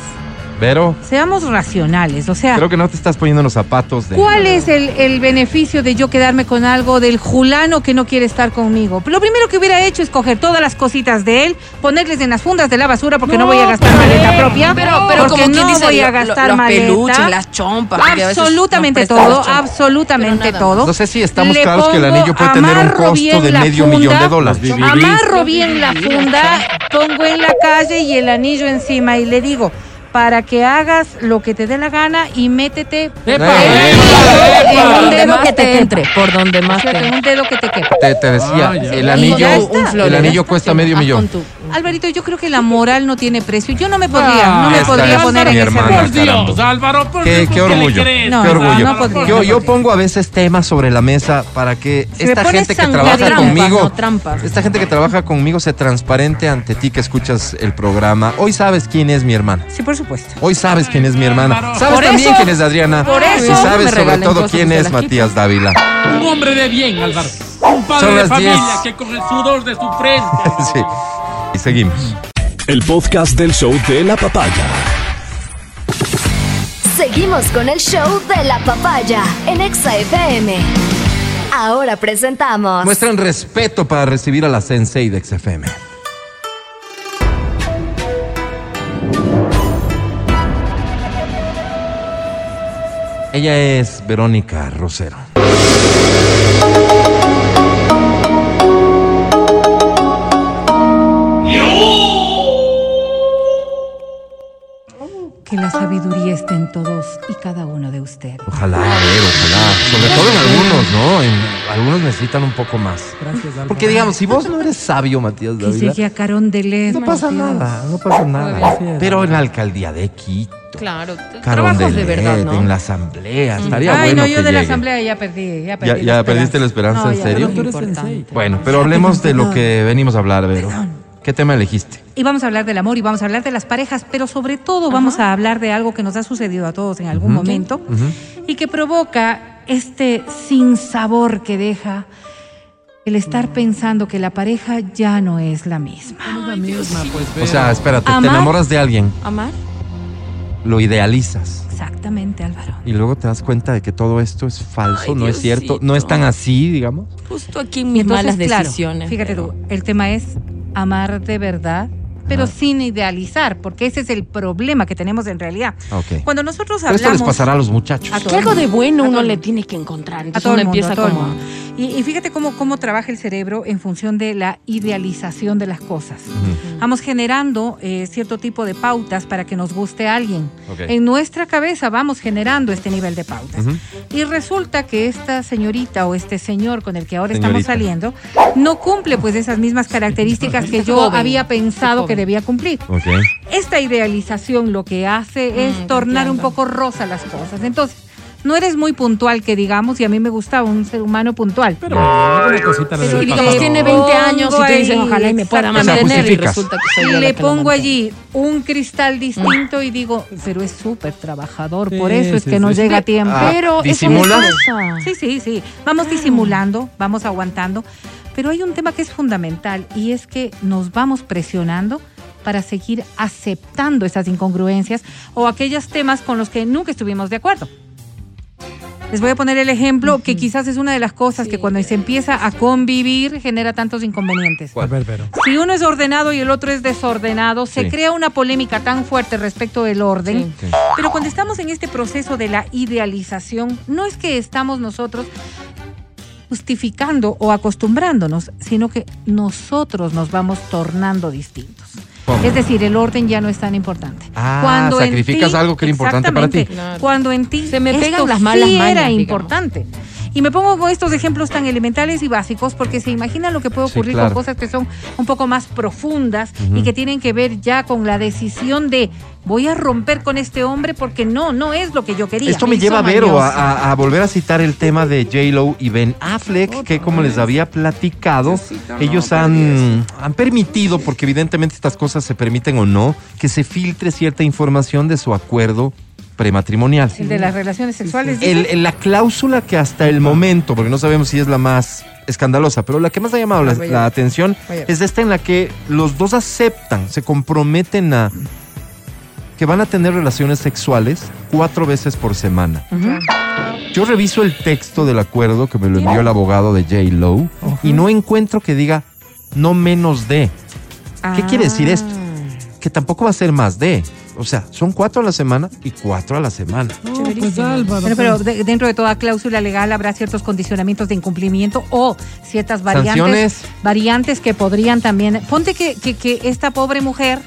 Pero seamos racionales, o sea, creo que no te estás poniendo en los zapatos de... ¿Cuál es el, el beneficio de yo quedarme con algo del julano que no quiere estar conmigo? Lo primero que hubiera hecho es coger todas las cositas de él, ponerles en las fundas de la basura porque no, voy a gastar maleta propia. Pero, pero porque como quien no dice, voy a lo- gastar los maleta. peluches, las chompas. Absolutamente todo, las chompas. absolutamente todo. No sé si estamos Le claros que el anillo puede tener un amarro costo bien de medio funda, millón de dólares. Amarro bien la funda, pongo en la calle y el anillo encima y le digo, para que hagas lo que te dé la gana y métete ¡Epa! En Por un donde dedo más que te entre, por donde más te En un dedo que te quepa. Te, te decía, Ah, el anillo, Un el anillo cuesta medio Haz millón. Alvarito, yo creo que la moral no tiene precio. Yo no me podría, Ah, no me podría poner en ese. Por Dios. Álvaro, por Qué, Dios, qué ¿por le orgullo, qué no, orgullo. no podría, yo, yo pongo a veces temas sobre la mesa para que esta gente que trabaja conmigo, esta gente que trabaja conmigo se transparente ante ti que escuchas el programa. Hoy sabes quién es mi hermana. Sí, por supuesto. Hoy sabes quién es mi hermana. Sabes Por también eso- quién es Adriana. por eso y sabes sobre todo quién es Matías Dávila. Un hombre de bien, Álvaro. Un padre Son de las familia 10. que con el sudor de su frente. Sí. Y seguimos. El podcast del show de la papaya. Seguimos con el show de la papaya en Exa FM. Ahora presentamos. Muestran respeto para recibir a la Sensei de XFM. Ella es Verónica Rosero. Que la sabiduría esté en todos y cada uno de ustedes. Ojalá, a ver, ojalá. Sobre todo en algunos, ¿no? En algunos necesitan un poco más. Gracias, Álvaro. Porque digamos, si vos no eres sabio, Matías Que Dávila, llegue a Carón de Les. no pasa nada, no pasa nada. Pero en la alcaldía de Quito, Claro, Carón trabajos de de verdad, en la asamblea, estaría Ay, bueno no, yo que de la llegue. asamblea ya perdí. Ya, perdí ¿Ya, perdiste la esperanza, No, en serio? Tú eres. Bueno, pero hablemos de lo que venimos a hablar, Vero. ¿Qué tema elegiste? Y vamos a hablar del amor y vamos a hablar de las parejas, pero sobre todo vamos a hablar de algo que nos ha sucedido a todos en algún momento y que provoca este sinsabor que deja el estar pensando que la pareja ya no es la misma. No es la misma, pues, O sea, espérate, te enamoras de alguien, ¿Amar? lo idealizas Exactamente, Álvaro. y luego te das cuenta de que todo esto es falso, Ay, no es cierto, no es tan así, digamos. Justo aquí mis entonces, malas claro, decisiones. fíjate pero- tú, el tema es amar de verdad, pero sin idealizar, porque ese es el problema que tenemos en realidad. Ok. Cuando nosotros Pero hablamos... esto les pasará a los muchachos. A algo el de bueno a uno el le tiene que encontrar. A Entonces todo uno el mundo, empieza a todo el como... mundo. Y, y fíjate cómo, cómo trabaja el cerebro en función de la idealización de las cosas. Vamos generando eh, cierto tipo de pautas para que nos guste a alguien. Ok. En nuestra cabeza vamos generando este nivel de pautas. Ujú. Y resulta que esta señorita o este señor con el que ahora estamos Señorita. saliendo no cumple pues esas mismas características que yo Joven, había pensado que. Debía cumplir. Esta idealización lo que hace es Mm, te tornar un poco rosa las cosas. Entonces, no eres muy puntual, que digamos, y a mí me gusta un ser humano puntual. Pero alguna cosita Pero digamos, tiene 20 años y dices, ahí, ojalá y me pueda mantener y resulta que soy le pongo allí un cristal distinto y digo, pero es súper trabajador, por Sí, eso es sí, que no sí. llega a tiempo. Ah, Pero eso ¿disimulas? pasa. Sí, sí, sí. Vamos disimulando, vamos aguantando. Pero hay un tema que es fundamental y es que nos vamos presionando para seguir aceptando esas incongruencias o aquellos temas con los que nunca estuvimos de acuerdo. Les voy a poner el ejemplo que quizás es una de las cosas Sí, que cuando se empieza a convivir genera tantos inconvenientes. A ver, Vero. Si uno es ordenado y el otro es desordenado, se crea una polémica tan fuerte respecto del orden. Sí. Pero cuando estamos en este proceso de la idealización, no es que estamos nosotros justificando o acostumbrándonos, sino que nosotros nos vamos tornando distintos. ¿Cómo? Es decir, el orden ya no es tan importante. Ah, en sacrificas algo que era importante para ti. Claro. Cuando en ti Se me pegan las malas sí mañas, era digamos. importante. Y me pongo con estos ejemplos tan elementales y básicos porque se imagina lo que puede Sí, ocurrir claro. con cosas que son un poco más profundas y que tienen que ver ya con la decisión de voy a romper con este hombre porque no, no es lo que yo quería. Esto me lleva, Vero, a, a- a volver a citar el tema de J-Lo y Ben Affleck, que como les había platicado, ellos han, han permitido, porque evidentemente estas cosas se permiten o no, que se filtre cierta información de su acuerdo prematrimonial. El de las relaciones sexuales. El- la cláusula que hasta el momento, porque no sabemos si es la más escandalosa, pero la que más ha llamado la, Vaya. la atención es esta en la que los dos aceptan, se comprometen a que van a tener relaciones sexuales cuatro veces por semana. Yo reviso el texto del acuerdo que me lo envió el abogado de J. Lowe y no encuentro que diga no menos de. ¿Qué quiere decir esto? Que tampoco va a ser más de. O sea, son cuatro a la semana y cuatro a la semana. No, pues Álvaro. Bueno, pero de- dentro de toda cláusula legal habrá ciertos condicionamientos de incumplimiento o ciertas variantes, Sanciones. variantes que podrían también. Ponte que, que, que esta pobre mujer,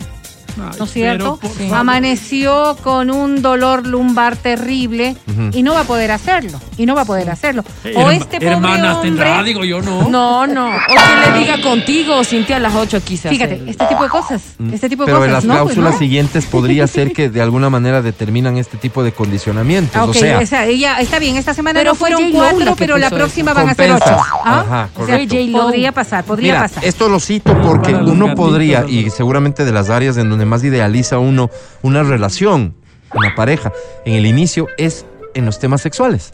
Ay, ¿no es cierto? pero. Amaneció con un dolor lumbar terrible y no va a poder hacerlo. Y no va a poder hacerlo. Eh, o este pobre hermanas hombre. tendrá, digo yo, no. No, no. O que le diga contigo o sin ti a las 8 quise Fíjate, hacerlo. este tipo de cosas. Este tipo de Pero en cosas. las ¿no? Pues cláusulas no. siguientes podría ser que de alguna manera determinan este tipo de condicionamientos. Ah, o ok, sea, o sea, ella está bien, esta semana Pero no fue fueron cuatro, pero la próxima eso. van a ser ocho. ¿Ah? Ajá, O sea, correcto. Podría pasar, podría Mira, pasar. esto lo cito porque uno podría, y seguramente de las áreas en donde más idealiza uno una relación, una pareja, en el inicio es en los temas sexuales.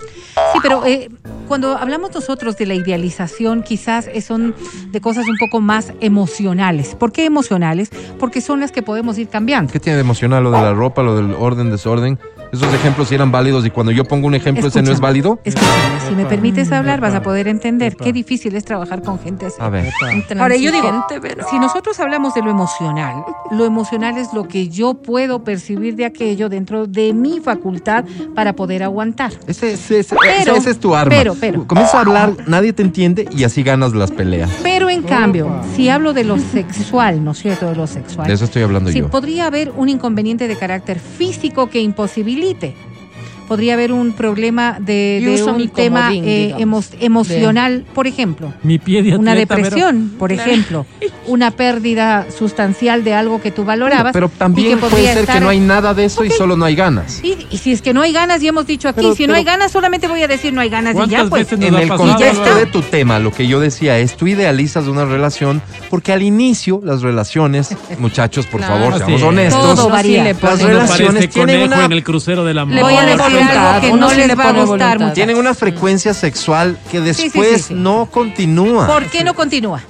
Sí, pero eh, cuando hablamos nosotros de la idealización, quizás son de cosas un poco más emocionales. ¿Por qué emocionales? Porque son las que podemos ir cambiando. ¿Qué tiene de emocional lo de la ropa, lo del orden, desorden? Esos ejemplos sí eran válidos y cuando yo pongo un ejemplo, ese no es válido. Escúchame, si me permites hablar, vas a poder entender qué difícil es trabajar con gente así. A ver. Ahora yo digo, si nosotros hablamos de lo emocional, lo emocional es lo que yo puedo percibir de aquello dentro de mi facultad para poder aguantar. Ese, ese- ese- Pero, ese es tu arma. pero, pero. Comienza a hablar, nadie te entiende y así ganas las peleas. Pero en cambio, si hablo de lo sexual, ¿no es cierto? De lo sexual. De eso estoy hablando Sí, yo. podría haber un inconveniente de carácter físico que imposibilite. Podría haber un problema de, Y un tema comodín, eh, emo- emocional, por ejemplo. Mi pie de Una pero- depresión, por ejemplo. Una pérdida sustancial de algo que tú valorabas. Pero y también puede ser que no hay nada de eso y solo no hay ganas. Y, y si es que no hay ganas, ya hemos dicho aquí, Pero- si no hay ganas, solamente voy a decir no hay ganas y ¿Cuántas ya pues. En el contexto de tu tema, lo que yo decía es, tú idealizas una relación porque al inicio las relaciones, muchachos, por Claro. favor, Así seamos es. honestos, Todo varía. las relaciones tienen una, en el crucero del amor. Le voy a decir voluntad, algo que no les le va a gustar, muchachos. tienen una frecuencia sexual que sí, después sí, sí. no continúa. ¿Por qué no continúa?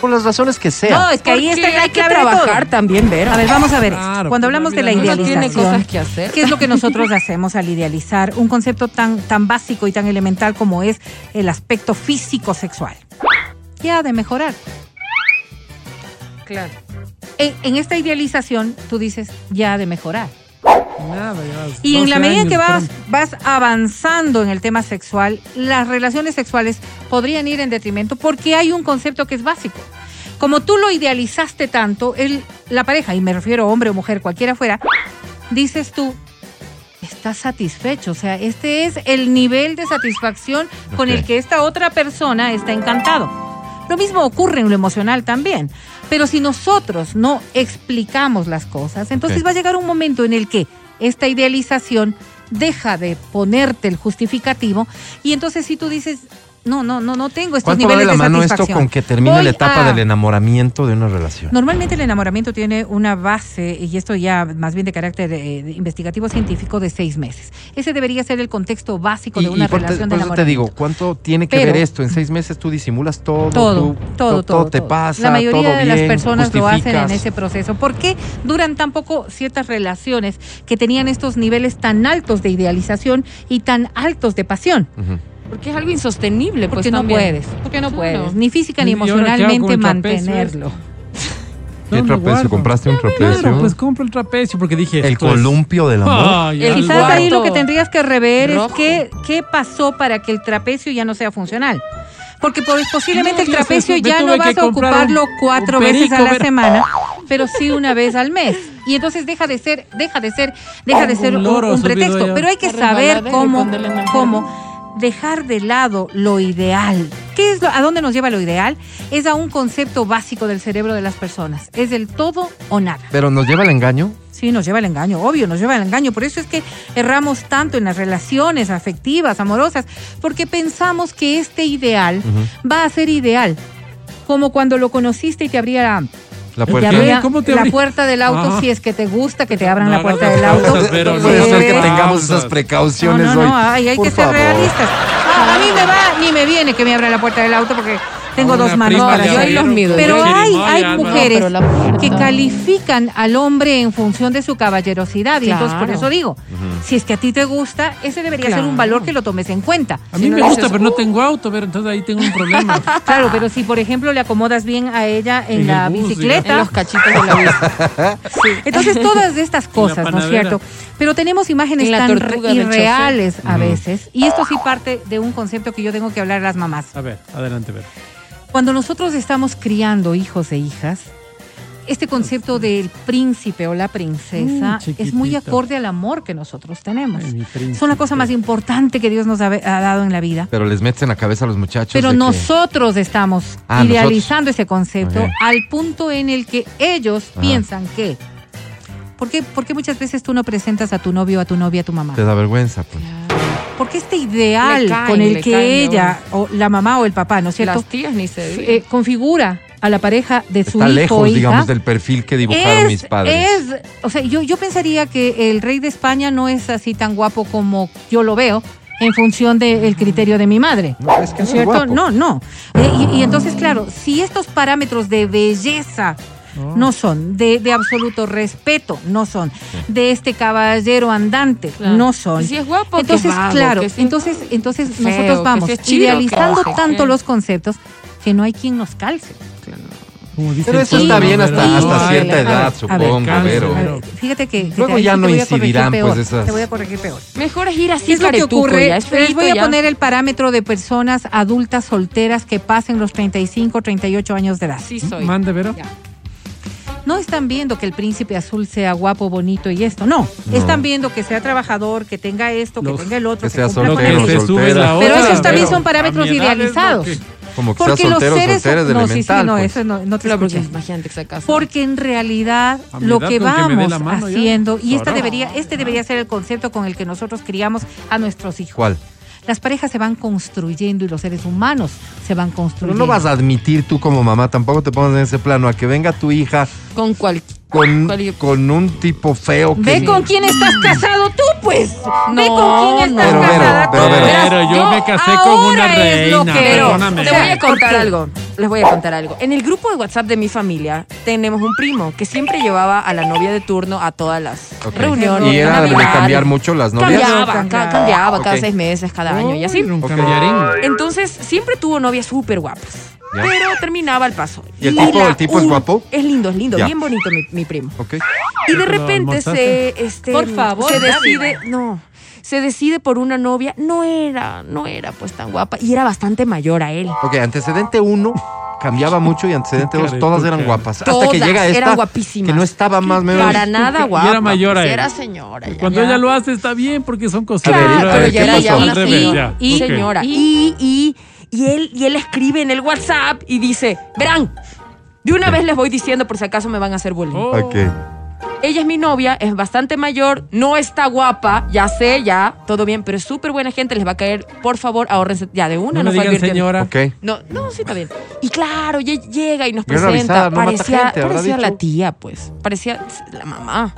Por las razones que sean. No, es que ahí está la hay que trabajar todo. también, ver. A ver, vamos a ver. esto. Claro, Cuando pues, hablamos la de la Uno tiene idealización, cosas que hacer. ¿qué es lo que nosotros hacemos al idealizar un concepto tan, tan básico y tan elemental como es el aspecto físico sexual? Ya ha de mejorar. Claro. En, en esta idealización, tú dices, ya ha de mejorar. Nada, Y en 12 la medida años, que vas, vas avanzando en el tema sexual, las relaciones sexuales podrían ir en detrimento porque hay un concepto que es básico. Como tú lo idealizaste tanto, el, la pareja, y me refiero hombre o mujer, cualquiera fuera, dices tú, estás satisfecho. O sea, este es el nivel de satisfacción con el que esta otra persona está encantado. Lo mismo ocurre en lo emocional también. Pero si nosotros no explicamos las cosas, entonces va a llegar un momento en el que esta idealización deja de ponerte el justificativo. Y entonces si tú dices, no, no, no, no tengo estos ¿Cuánto va de niveles la de mano esto con que termine Voy la etapa a- del enamoramiento de una relación? Normalmente el enamoramiento tiene una base, y esto ya más bien de carácter eh, de investigativo científico, de seis meses. Ese debería ser el contexto básico de una y te, relación por de eso te enamoramiento. digo, ¿cuánto tiene que Pero- ver esto? En seis meses tú disimulas todo, Todo, tú- todo, to- todo, te pasa, La mayoría todo de las personas lo hacen en ese proceso. ¿Por qué duran tan poco ciertas relaciones que tenían estos niveles tan altos de idealización y tan altos de pasión? Porque es algo insostenible, Porque pues no también. puedes, porque no Claro. puedes, ni física ni ¿Y ahora qué hago emocionalmente mantenerlo. ¿Qué ¿Dónde trapecio? ¿Compraste un trapecio? Claro, pues compro el trapecio porque dije. el esto es- columpio del amor. Ay, El algo. Quizás ahí lo que tendrías que rever es qué, qué pasó para que el trapecio ya no sea funcional. Porque pues, posiblemente No, el ¿qué es trapecio eso? Ya no vas a ocuparlo un- cuatro un veces a la ver- semana, pero sí una vez al mes. Y entonces deja de ser, deja de ser, deja de Un ser un, un pretexto. Pero hay que saber cómo, cómo dejar de lado lo ideal. ¿Qué es lo- ¿A dónde nos lleva lo ideal? Es a un concepto básico del cerebro de las personas. Es el todo o nada. Pero nos lleva al engaño. Sí, nos lleva el engaño, obvio, nos lleva el engaño. Por eso es que erramos tanto en las relaciones afectivas, amorosas, porque pensamos que este ideal va a ser ideal. Como cuando lo conociste y te abría la, La puerta. abría ¿Cómo te la puerta del auto, Ajá. si es que te gusta que te abran No la puerta del auto. pero Puede no ser que tengamos esas No, precauciones no, hoy. no, ay, hay que ser favor. realistas. Ah, a mí me va ni me viene que me abran la puerta del auto porque tengo dos manos para yo ahí los mido, Pero hay, mujeres que califican al hombre en función de su caballerosidad. Y entonces por eso digo, si es que a ti te gusta, ese debería ser un valor que lo tomes en cuenta. A mí Si no me gusta, dices, pero no tengo auto, entonces ahí tengo un problema. Claro, pero si por ejemplo le acomodas bien a ella en En la el bus, En bicicleta, los cachitos de la. Entonces, todas estas cosas, ¿no es cierto? Pero tenemos imágenes tan irreales a veces. Y esto sí parte de un concepto que yo tengo que hablar a las mamás. A ver, adelante, ver. Cuando nosotros estamos criando hijos e hijas, este concepto del príncipe o la princesa Mm, es muy acorde al amor que nosotros tenemos. Ay. Es una cosa más importante que Dios nos ha, ha dado en la vida. Pero les metes en la cabeza a los muchachos. Pero que- nosotros estamos Ah, idealizando ese concepto al punto en el que ellos Ajá. piensan que. ¿Por qué, por qué muchas veces tú no presentas a tu novio, a tu novia, a tu mamá? Te da vergüenza. Pues. Porque este ideal caen, con el que caen ella, o la mamá o el papá, ¿no es cierto? Las tías ni se diga. Eh, configura a la pareja de su Está hijo lejos, hija, digamos, del perfil que dibujaron es, mis padres. es- o sea, yo, yo pensaría que el rey de España no es así tan guapo como yo lo veo en función del criterio de mi madre. No, es que ¿Cierto? guapo. No, no. Eh, y, y entonces, claro, si estos parámetros de belleza no son, de, de absoluto respeto no son, de este caballero andante Claro. no son. Y si es guapo, que entonces, es vago, claro, entonces, entonces Feo, nosotros vamos chido, idealizando tanto los conceptos que no hay quien nos calce. Como dice Pero eso está bien hasta, cierta edad, ver, supongo, pero... Ver, fíjate que, que Luego te- ya no incidirán, peor, pues, esas- Te voy a corregir peor. Mejor es ir así ¿Qué es lo que ocurre? ya, es Les voy a ya. poner el parámetro de personas adultas solteras que pasen los 35, 38 años de edad. Sí soy. Mande, Vero. Ya. No están viendo que el príncipe azul sea guapo, bonito y esto. No. No. Están viendo que sea trabajador, que tenga esto, que tenga el otro, que sea cumpla Lo con que el soltero, soltera. Pero esos también son parámetros idealizados. que- Como que Porque sea los seres no, sí, sí, no, pues. eso no, no te porque que casa. Porque en realidad lo que que vamos ya. haciendo, y esta Ahora. debería, este debería ser el concepto con el que nosotros criamos a nuestros hijos. ¿Cuál? Las parejas se van construyendo y los seres humanos se van Pero construyendo. no vas a admitir tú como mamá, tampoco te pongas en ese plano, a que venga tu hija Con cual... con, con un tipo feo que... Ve con quién estás casado tú, pues. Ve No, con quién estás Pero, casada pero. Verás, Pero yo me casé con una reina, Pero les voy a ¿por contar algo. Les voy a contar algo. En el grupo de WhatsApp de mi familia tenemos un primo que siempre llevaba a la novia de turno a todas las reuniones. ¿Y era de Navidad. cambiar mucho las novias? Cambiaba, Cambiaba. ca- cambiaba cada seis meses, cada año y así. Entonces siempre tuvo novias súper guapas. Ya. Pero terminaba el paso. ¿Y el tipo- la el tipo es ul- guapo? Es lindo, es lindo, Ya. bien bonito mi, mi primo. Y de ¿Pero repente se, este, Por favor, se decide, no, se decide por una novia, no era, no era pues tan guapa y era bastante mayor a él. Ok, antecedente uno cambiaba mucho y antecedente dos todas eran guapas. Hasta que llega esta eran guapísimas. que no estaba más menos... Para nada Y era guapa. mayor a pues, él. Era señora. ya. Cuando Ya. ella lo hace está bien porque son cosas. Claro, pero ver, ya ¿qué era ya una señora. Y, señora. Y, y, y él, y él escribe en el WhatsApp y dice, verán, de una vez les voy diciendo por si acaso me van a hacer bullying. Oh. Ok. Ella es mi novia, es bastante mayor, no está guapa, ya sé, ya, todo bien, pero es súper buena gente, les va a caer, por favor, ahórrense, ya de una No nos digan señora. Ok. No, no, sí está bien. Y claro, lle- llega y nos Bien presenta. avisada, no mata parecía gente, parecía dicho. la tía, pues. Parecía la mamá.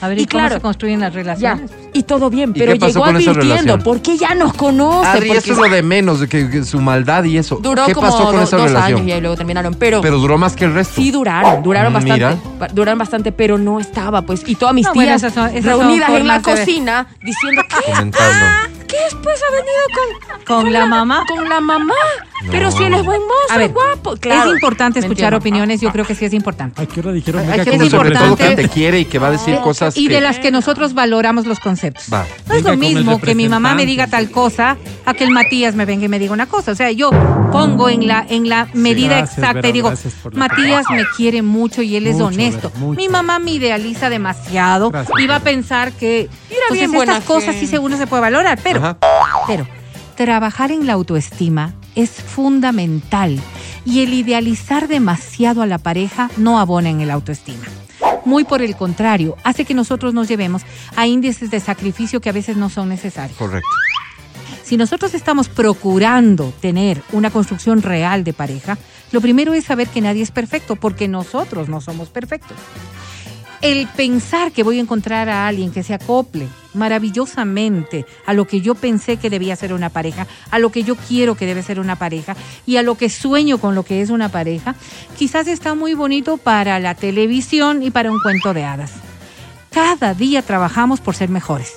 A ver, Y ¿y, cómo claro, se construyen las Ya. relaciones? Y todo bien, ¿Y pero llegó advirtiendo, porque ya nos conoce. Adri, porque eso es lo de menos, de que, que su maldad y eso. duró ¿Qué como pasó con do- esa dos relación? años y ahí luego terminaron. Pero, Pero duró más que el resto. sí duraron, duraron Mira. bastante. ba- Duraron bastante, pero no estaba, pues. Y todas mis No, bueno, tías esas son- esas son reunidas en la cocina diciendo, ¿qué? Comentando. ¿Qué después ha venido con, ¿Con la mamá? Con la mamá. No. Pero si él es buen mozo, A ver, guapo. Claro. es importante ¿Me escuchar entiendo? opiniones, yo creo que sí es importante. ¿A qué hora dijeron? Hay con el sobre todo que importante- te quiere y que va a decir cosas Y que... de las que nosotros valoramos los conceptos. Va. No es Venga lo con mismo que mi mamá me diga tal cosa a que el Matías me venga y me diga una cosa. O sea, yo pongo en la, en la medida Gracias, exacta Vero, y digo, la Matías me quiere mucho y él es Mucho, honesto. Vero, mucho. Mi mamá me idealiza demasiado Gracias, y va a pensar que Era entonces bien buena estas cosas sí gente. se- uno se puede valorar, pero, Ajá. pero trabajar en la autoestima es fundamental y el idealizar demasiado a la pareja no abona en el autoestima. Muy por el contrario, hace que nosotros nos llevemos a índices de sacrificio que a veces no son necesarios. Correcto. Si nosotros estamos procurando tener una construcción real de pareja, lo primero es saber que nadie es perfecto, porque nosotros no somos perfectos. El pensar que voy a encontrar a alguien que se acople maravillosamente a lo que yo pensé que debía ser una pareja, a lo que yo quiero que debe ser una pareja y a lo que sueño con lo que es una pareja, quizás está muy bonito para la televisión y para un cuento de hadas. Cada día trabajamos por ser mejores.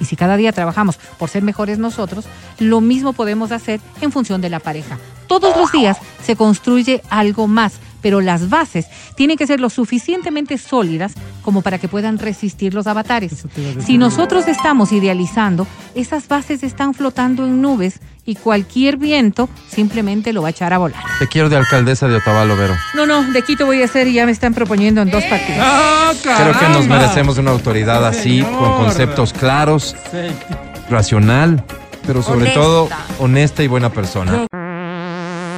Y si cada día trabajamos por ser mejores nosotros, lo mismo podemos hacer en función de la pareja. Todos los días se construye algo más, pero las bases tienen que ser lo suficientemente sólidas como para que puedan resistir los avatares. Si nosotros estamos idealizando, esas bases están flotando en nubes y cualquier viento simplemente lo va a echar a volar. Te quiero de alcaldesa de Otavalo, Vero. No, no, de Quito voy a ser y ya me están proponiendo en dos partidos. ¡Ah, Creo que nos merecemos una autoridad así, con conceptos claros, Sí. racional, pero sobre Honesta. todo honesta y buena persona.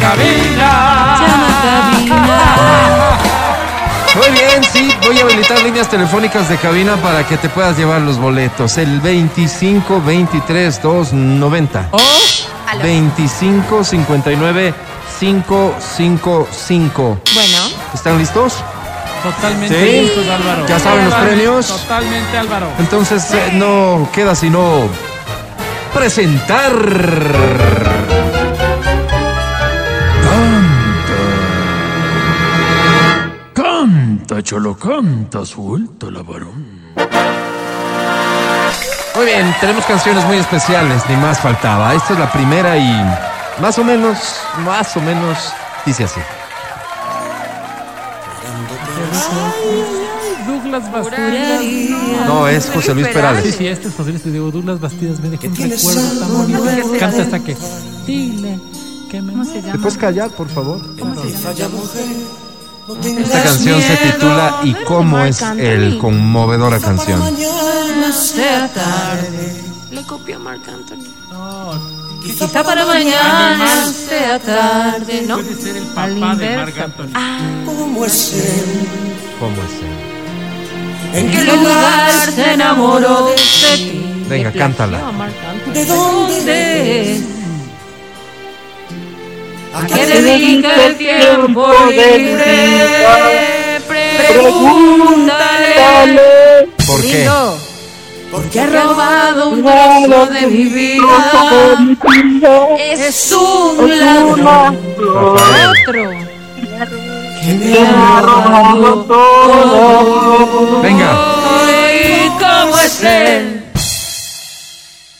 Cabina. Llama cabina. Muy bien, sí, voy a habilitar líneas telefónicas de cabina para que te puedas llevar los boletos. El 25 23 290. O 25 59 555. Bueno, ¿Están listos? totalmente Sí. listos, Álvaro. ¿Ya saben los premios? Totalmente, Álvaro. Entonces eh, no queda sino presentar. Canta, cholo, canta, suelta la varón. Muy bien, tenemos canciones muy especiales, ni más faltaba. Esta es la primera y más o menos, más o menos dice así. Douglas Bastidas. No, es José Luis Sí, Perales. sí, este es José Luis. Te digo, Douglas Bastidas me dejó un recuerdo tan bonito. Canta hasta que. Dile que me ¿Cómo se ¿Te llama? puedes callar, por favor? ¿Cómo se llama? Esta canción se titula ¿Y cómo es el conmovedora canción? sea tarde. Le copió a Marc Anthony. Quizá para mañana sea tarde, ¿no? Puede ser el papá de. Marc Anthony. ¿Cómo es él? ¿En qué lugar se enamoró de ti? Venga, cántala. ¿De dónde es? ¿A qué dedica el tiempo libre? Pregúntale. ¿Por qué? Porque ha robado un trozo de mi vida. Es un ladrón. Otro. Que me ha robado todo. Venga. ¿Y cómo es él?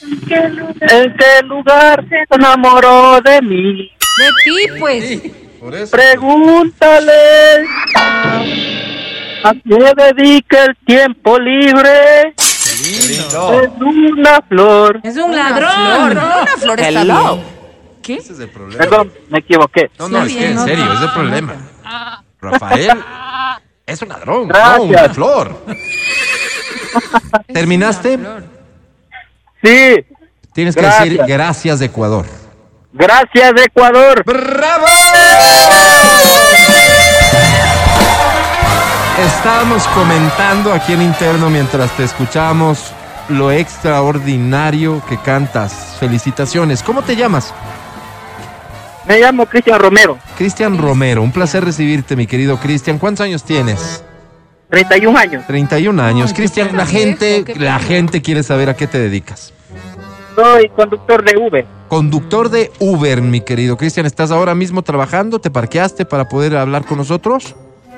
¿En qué lugar se enamoró de mí? De ti, pues. Pregúntale. ¿A qué dedica el tiempo libre? Es una flor. Es un Flor, ladrón. no, una flor está Hello. bien. ¿Qué? Ese es el problema. Perdón, me equivoqué. No, no, es que en serio, es el problema. Rafael es un ladrón, no una flor. ¿Terminaste? Sí, Tienes que Gracias. decir gracias Ecuador. Gracias Ecuador. ¡Bravo! Estábamos comentando aquí en interno mientras te escuchamos lo extraordinario que cantas. Felicitaciones. ¿Cómo te llamas? Me llamo Cristian Romero, Cristian Romero. Un placer recibirte, mi querido Cristian. ¿Cuántos años tienes? 31 años. 31 años. Cristian, la gente, la gente quiere saber a qué te dedicas. Soy conductor de Uber. Conductor de Uber, mi querido Cristian. ¿Estás ahora mismo trabajando? ¿Te parqueaste para poder hablar con nosotros?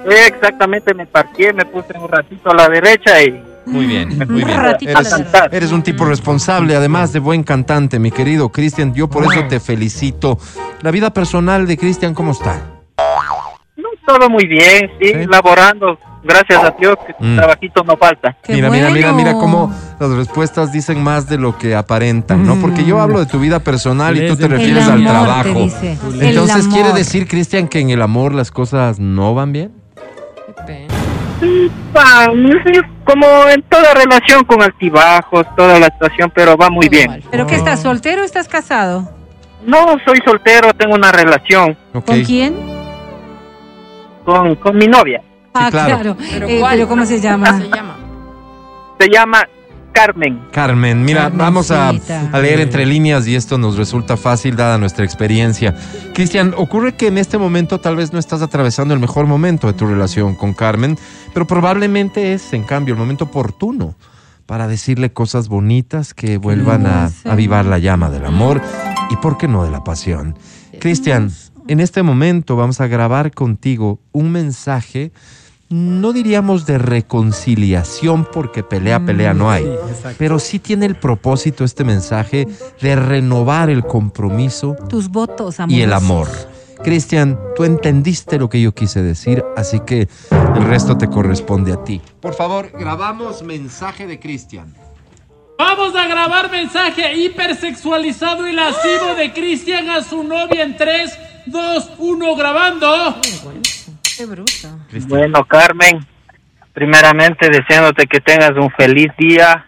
Exactamente, me parqué, me puse un ratito a la derecha y Muy bien, muy Un bien. Eres, eres un tipo responsable, además de buen cantante, mi querido Cristian. Yo por eso te felicito. La vida personal de Cristian, ¿cómo está? no, todo muy bien, sí, Sí. laborando. Gracias a Dios que Mm. trabajito no falta. Qué mira, mira, mira, mira cómo las respuestas dicen más de lo que aparentan, ¿no? Porque yo hablo de tu vida personal y tú te refieres El al amor, trabajo. Entonces. ¿quiere decir, Cristian, que en el amor las cosas no van bien? Qué pena. Sí, como en toda relación con altibajos, toda la situación, pero va muy Todo bien. mal. ¿Pero qué estás soltero o estás casado? No, soy soltero, tengo una relación. ¿Con quién? con, con mi novia. Ah, claro. claro. ¿Pero Eh, pero ¿cómo se llama? Se llama. Se llama Carmen. Carmen, mira, vamos a, leer entre líneas y esto nos resulta fácil dada nuestra experiencia. Cristian, ocurre que en este momento tal vez no estás atravesando el mejor momento de tu relación con Carmen, pero probablemente es, en cambio, el momento oportuno para decirle cosas bonitas que vuelvan a avivar la llama del amor y, ¿por qué no, de la pasión? Cristian, en este momento vamos a grabar contigo un mensaje, no diríamos de reconciliación, porque pelea, pelea no hay. Sí. Pero sí tiene el propósito este mensaje de renovar el compromiso Tus votos, amor. y el amor. Cristian, tú entendiste lo que yo quise decir, así que el resto te corresponde a ti. Por favor, grabamos mensaje de Cristian. Vamos a grabar mensaje hipersexualizado y lascivo de Cristian a su novia en 3, 2, 1, grabando. Qué bruto. Bueno, Carmen, primeramente deseándote que tengas un feliz día,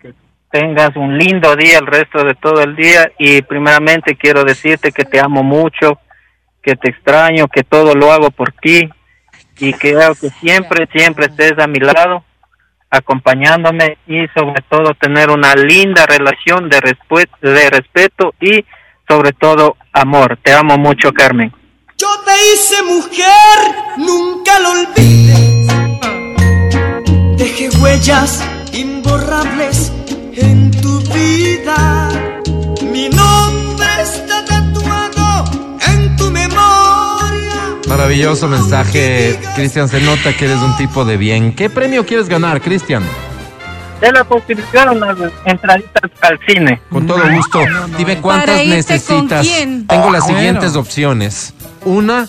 que tengas un lindo día el resto de todo el día y primeramente quiero decirte que te amo mucho, que te extraño, que todo lo hago por ti y que creo que siempre, siempre estés a mi lado acompañándome y sobre todo tener una linda relación de, de respeto y sobre todo amor. Te amo mucho, Carmen. Yo te hice mujer, nunca lo olvides. Dejé huellas imborrables en tu vida. Mi nombre está tatuado en tu memoria. Maravilloso mensaje, Cristian. Se nota que eres un tipo de bien. ¿Qué premio quieres ganar, Cristian? De la posibilidad unas entraditas al cine. Con todo gusto. Dime ¿Para cuántas irte necesitas. con quién? Tengo las Bueno. siguientes opciones: una,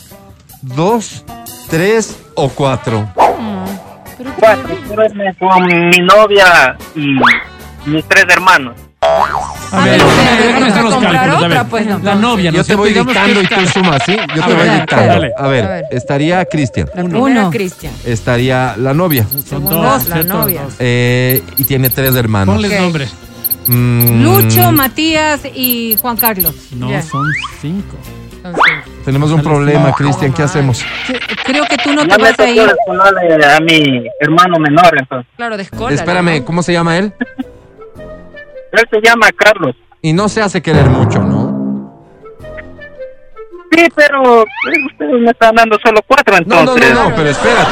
dos, tres o cuatro. Cuatro, irme con mi novia y mis tres hermanos. A ver, déjame hacer los cálculos. A otra, ver, pues, no. la novia, ¿no Yo te voy dictando y tú sumas, ¿sí? Yo A te voy dictando. dale. A ver, A ver. estaría Cristian, Uno. Cristian. estaría la novia Son dos, la novia. Eh, y tiene tres hermanos. Ponles Ok. nombre. Mm, Lucho, Matías y Juan Carlos. No, son cinco. Son cinco. Tenemos un problema. Cristian. ¿Qué hacemos? Creo que tú no te vas a ir. ponerle a mi hermano menor, entonces. Claro, de escuela. Espérame, ¿cómo se llama él? Él se llama Carlos. Y no se hace querer mucho, ¿no? Sí, pero eh, ustedes me están dando solo cuatro, No, no, entonces. no, no, pero espérate.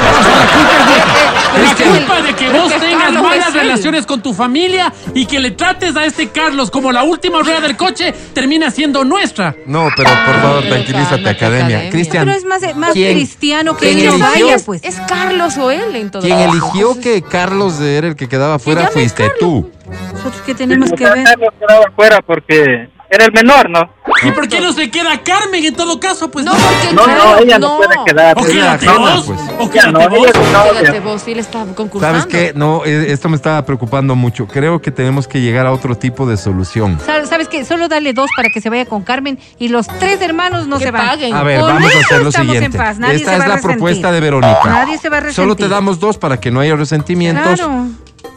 La culpa de que vos tengas malas relaciones con tu familia y que le trates a este Carlos como la última rueda del coche termina siendo nuestra. No, pero por favor, tranquilízate, academia. Cristian, Pero es más, más ¿quién- cristiano que quién él no eligió? vaya, pues. Es Carlos o él en todo quien eligió Entonces, que Carlos era el que quedaba fuera fuiste Carlos. tú. Nosotros que tenemos que ver. Carlos quedaba afuera porque era el menor, ¿no? ¿Y por qué no se queda Carmen en todo caso? Pues No, porque No, claro, no, ella no, puede quedar. O quédate vos, pues. o quédate no, vos. ella es novia. Fíjate vos, sí le está concursando. ¿Sabes qué? No, eh, esto me estaba preocupando mucho. Creo que tenemos que llegar a otro tipo de solución. ¿Sabes qué? Solo dale dos para que se vaya con Carmen y los tres hermanos no Que se van. paguen. A ver, Con vamos a hacer lo siguiente. paz, nadie Esta se es la resentir. propuesta de Verónica. Nadie se va a resentir. Solo te damos dos para que no haya resentimientos. Claro.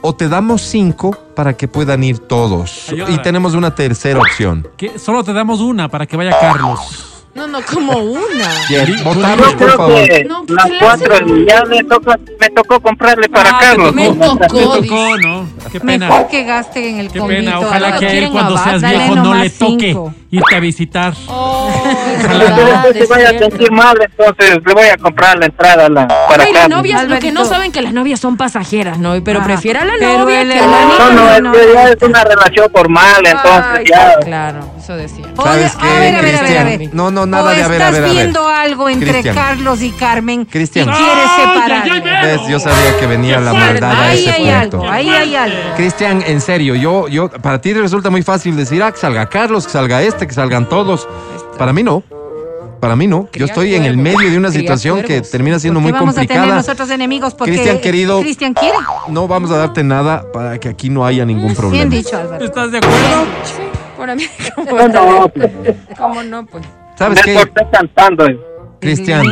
O te damos cinco para que puedan ir todos. Ayuda. Y tenemos una tercera opción. Que Solo te damos una para que vaya Carlos. No, no, como una. Tú votamos, por favor. No, las cuatro y ya me tocó, me tocó comprarle para Ah, Carlos. Me tocó. Me tocó, ¿no? Qué pena. Mejor que gasten en el Qué convito. pena. Ojalá que a él cuando seas viejo no le toque cinco. Irte a visitar. Oh, se vaya a sentir mal, entonces le voy a comprar la entrada a la, para Ay, las novias, lo que no saben que las novias son pasajeras, ¿no? Pero Ajá. prefiere a la Pero novia el que No, no, es no, que ya es una relación formal, entonces Ay, ya. Claro, eso decía. Oye, ¿Sabes qué, a ver, a ver, a ver, a Cristian? ver. No, no, nada o de a ver, a estás ver, ver. viendo algo entre Cristian. Carlos y Carmen Cristian. y quieres separar. Yo sabía que venía la maldad a Ahí ese hay punto. algo, ahí hay algo. Cristian, en serio, yo, yo, para ti resulta muy fácil decir, ah, que salga Carlos, que salga este, que salgan todos. Para mí no. Para mí no. Yo estoy en el medio de una Cría situación que termina siendo ¿Por muy qué vamos a tener complicada. nosotros enemigos? Porque Cristian, querido. Cristian quiere. No vamos a darte nada para que aquí no haya ningún Bien problema. dicho, Álvaro. ¿Estás de acuerdo? Sí, para mí, ¿cómo No, pues, ¿Cómo no? Pues. ¿Sabes me qué? corté cantando. eh. Cristian,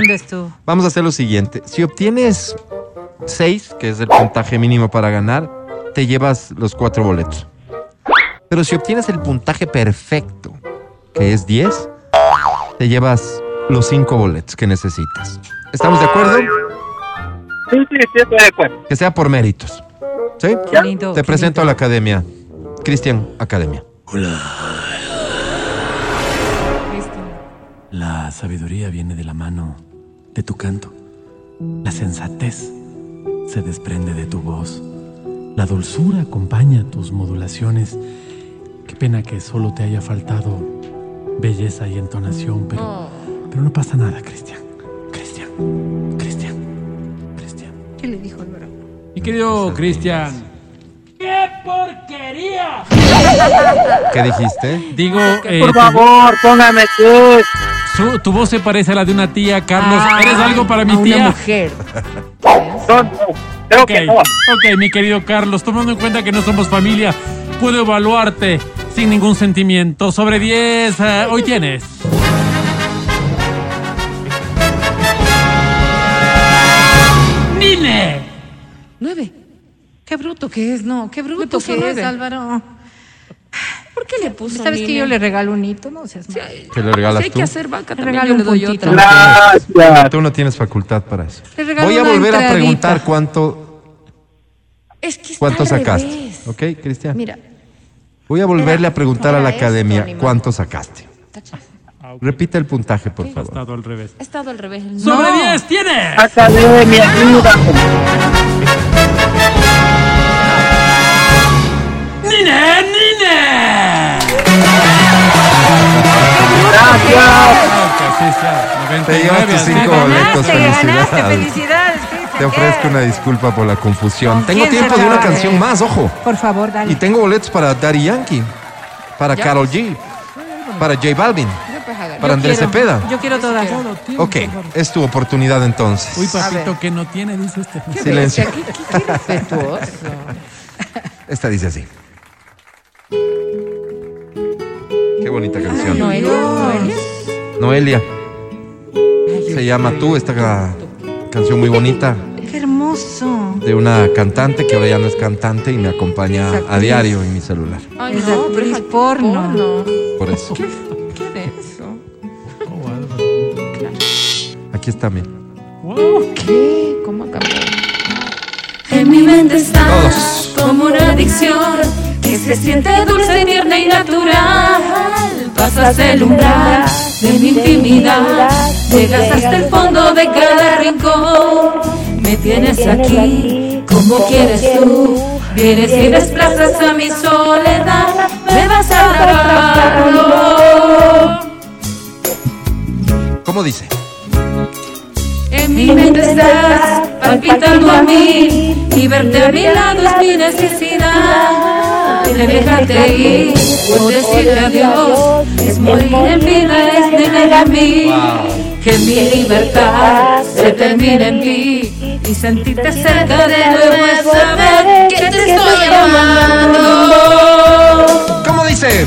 vamos a hacer lo siguiente. Si obtienes 6, que es el puntaje mínimo para ganar, te llevas los cuatro boletos. Pero si obtienes el puntaje perfecto, que es 10, te llevas los cinco boletos que necesitas. ¿Estamos de acuerdo? Sí, sí, sí, estoy de acuerdo. Que sea por méritos. ¿Sí? Qué lindo. Te qué presento a la academia. Cristian Academia. La sabiduría viene de la mano de tu canto. La sensatez se desprende de tu voz. La dulzura acompaña tus modulaciones. Qué pena que solo te haya faltado belleza y entonación, pero, pero no pasa nada, Cristian. Cristian, Cristian, Cristian. ¿Qué le dijo Álvaro? Mi querido Cristian. ¡Qué porquería! ¿Qué dijiste? Digo, eh, Por tu- favor, póngame su- tu voz se parece a la de una tía, Carlos. Ah, ¿Eres algo para mi a tía? Una mujer. creo Ok, que no. ok, mi querido Carlos, tomando en cuenta que no somos familia, puedo evaluarte sin ningún sentimiento. Sobre 10, eh, hoy tienes. ¡Nine! Nueve. Qué bruto que es, no, qué bruto que nueve. es, Álvaro. ¿Por qué le puso ¿Sabes que yo le regalo un hito? No seas mal. ¿Qué le regalas Si hay tú? que hacer vaca, Le también regalo un le doy puntito. otra. Tú no tienes facultad para eso. Le regalo Voy a una volver a entradita. preguntar cuánto, Es que está cuánto al sacaste. revés. ¿Ok, Cristian? Mira, Voy a volverle a preguntar a la academia cuánto sacaste. tacha. Repite el puntaje, por favor. estado al revés. Ha estado al revés. el ¡Sobre no. 10 tiene! Academia, ayuda. ¡Nine! ¡Nine! Gracias. Te llevas 99, tus cinco boletos. Ganaste, ganaste, Felicidades. felicidades. Te ofrezco una disculpa por la confusión. ¿Con Tengo tiempo de una canción más, ojo. Por favor, dale. Y tengo boletos para Daddy Yankee, para Ya. Carol G, para J Balvin, pues, para Andrés Quiero- Cepeda. Yo quiero todas. Ok, es tu oportunidad entonces. Uy, papito, que no tiene, dice este. Qué Silencio. qué- qué- qué respetuoso. Esta dice así. Qué bonita canción. Noelia, Noelia. Noelia. Se llama Tú, esta ca- canción muy bonita Qué hermoso. de una cantante que ahora ya no es cantante y me acompaña Esa a diario en mi celular. Ay, Es no, pero actriz es porno. Por eso. ¿Qué denso? Oh, Álvaro. Aquí está mi. Wow. ¿Qué? ¿Cómo ha cambiado? En mi mente estás Todos. como una adicción que se siente dulce, tierna y natural. Pasas el umbral de mi intimidad, llegas hasta el fondo de cada rincón. Me tienes aquí. como quieres tú. Vienes y desplazas a mi soledad, me vas atrapando. ¿Cómo dice? En mi mente estás palpitando a mí. y verte a mi lado es mi necesidad. De dejarte ir. o decirte adiós. es morir en vida, es negar a mí. Que mi libertad se termine en ti y sentirte cerca de nuevo es saber que te estoy amando. ¿Cómo dice?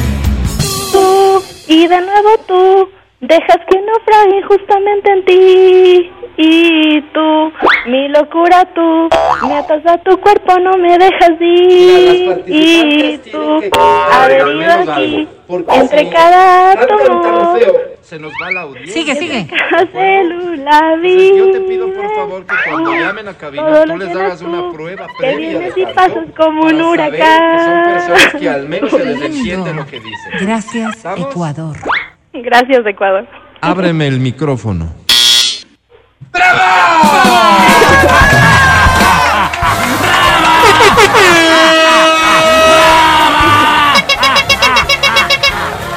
Tú y de nuevo tú dejas que naufrague injustamente en ti. Y tú, mi locura tú, me atas a tu cuerpo, no me dejas ir. Y tú, adherido aquí, entre cada átomo, Se nos va la audiencia. Sigue, sigue. cada célula Entonces, yo te pido por favor que cuando llamen a cabina tú les que hagas una prueba que previa vienes de y pasas como un huracán. Que son personas que al menos se les entiende lo que dicen. Gracias, ¿Estamos? Ecuador. Gracias, Ecuador. Ábreme el micrófono.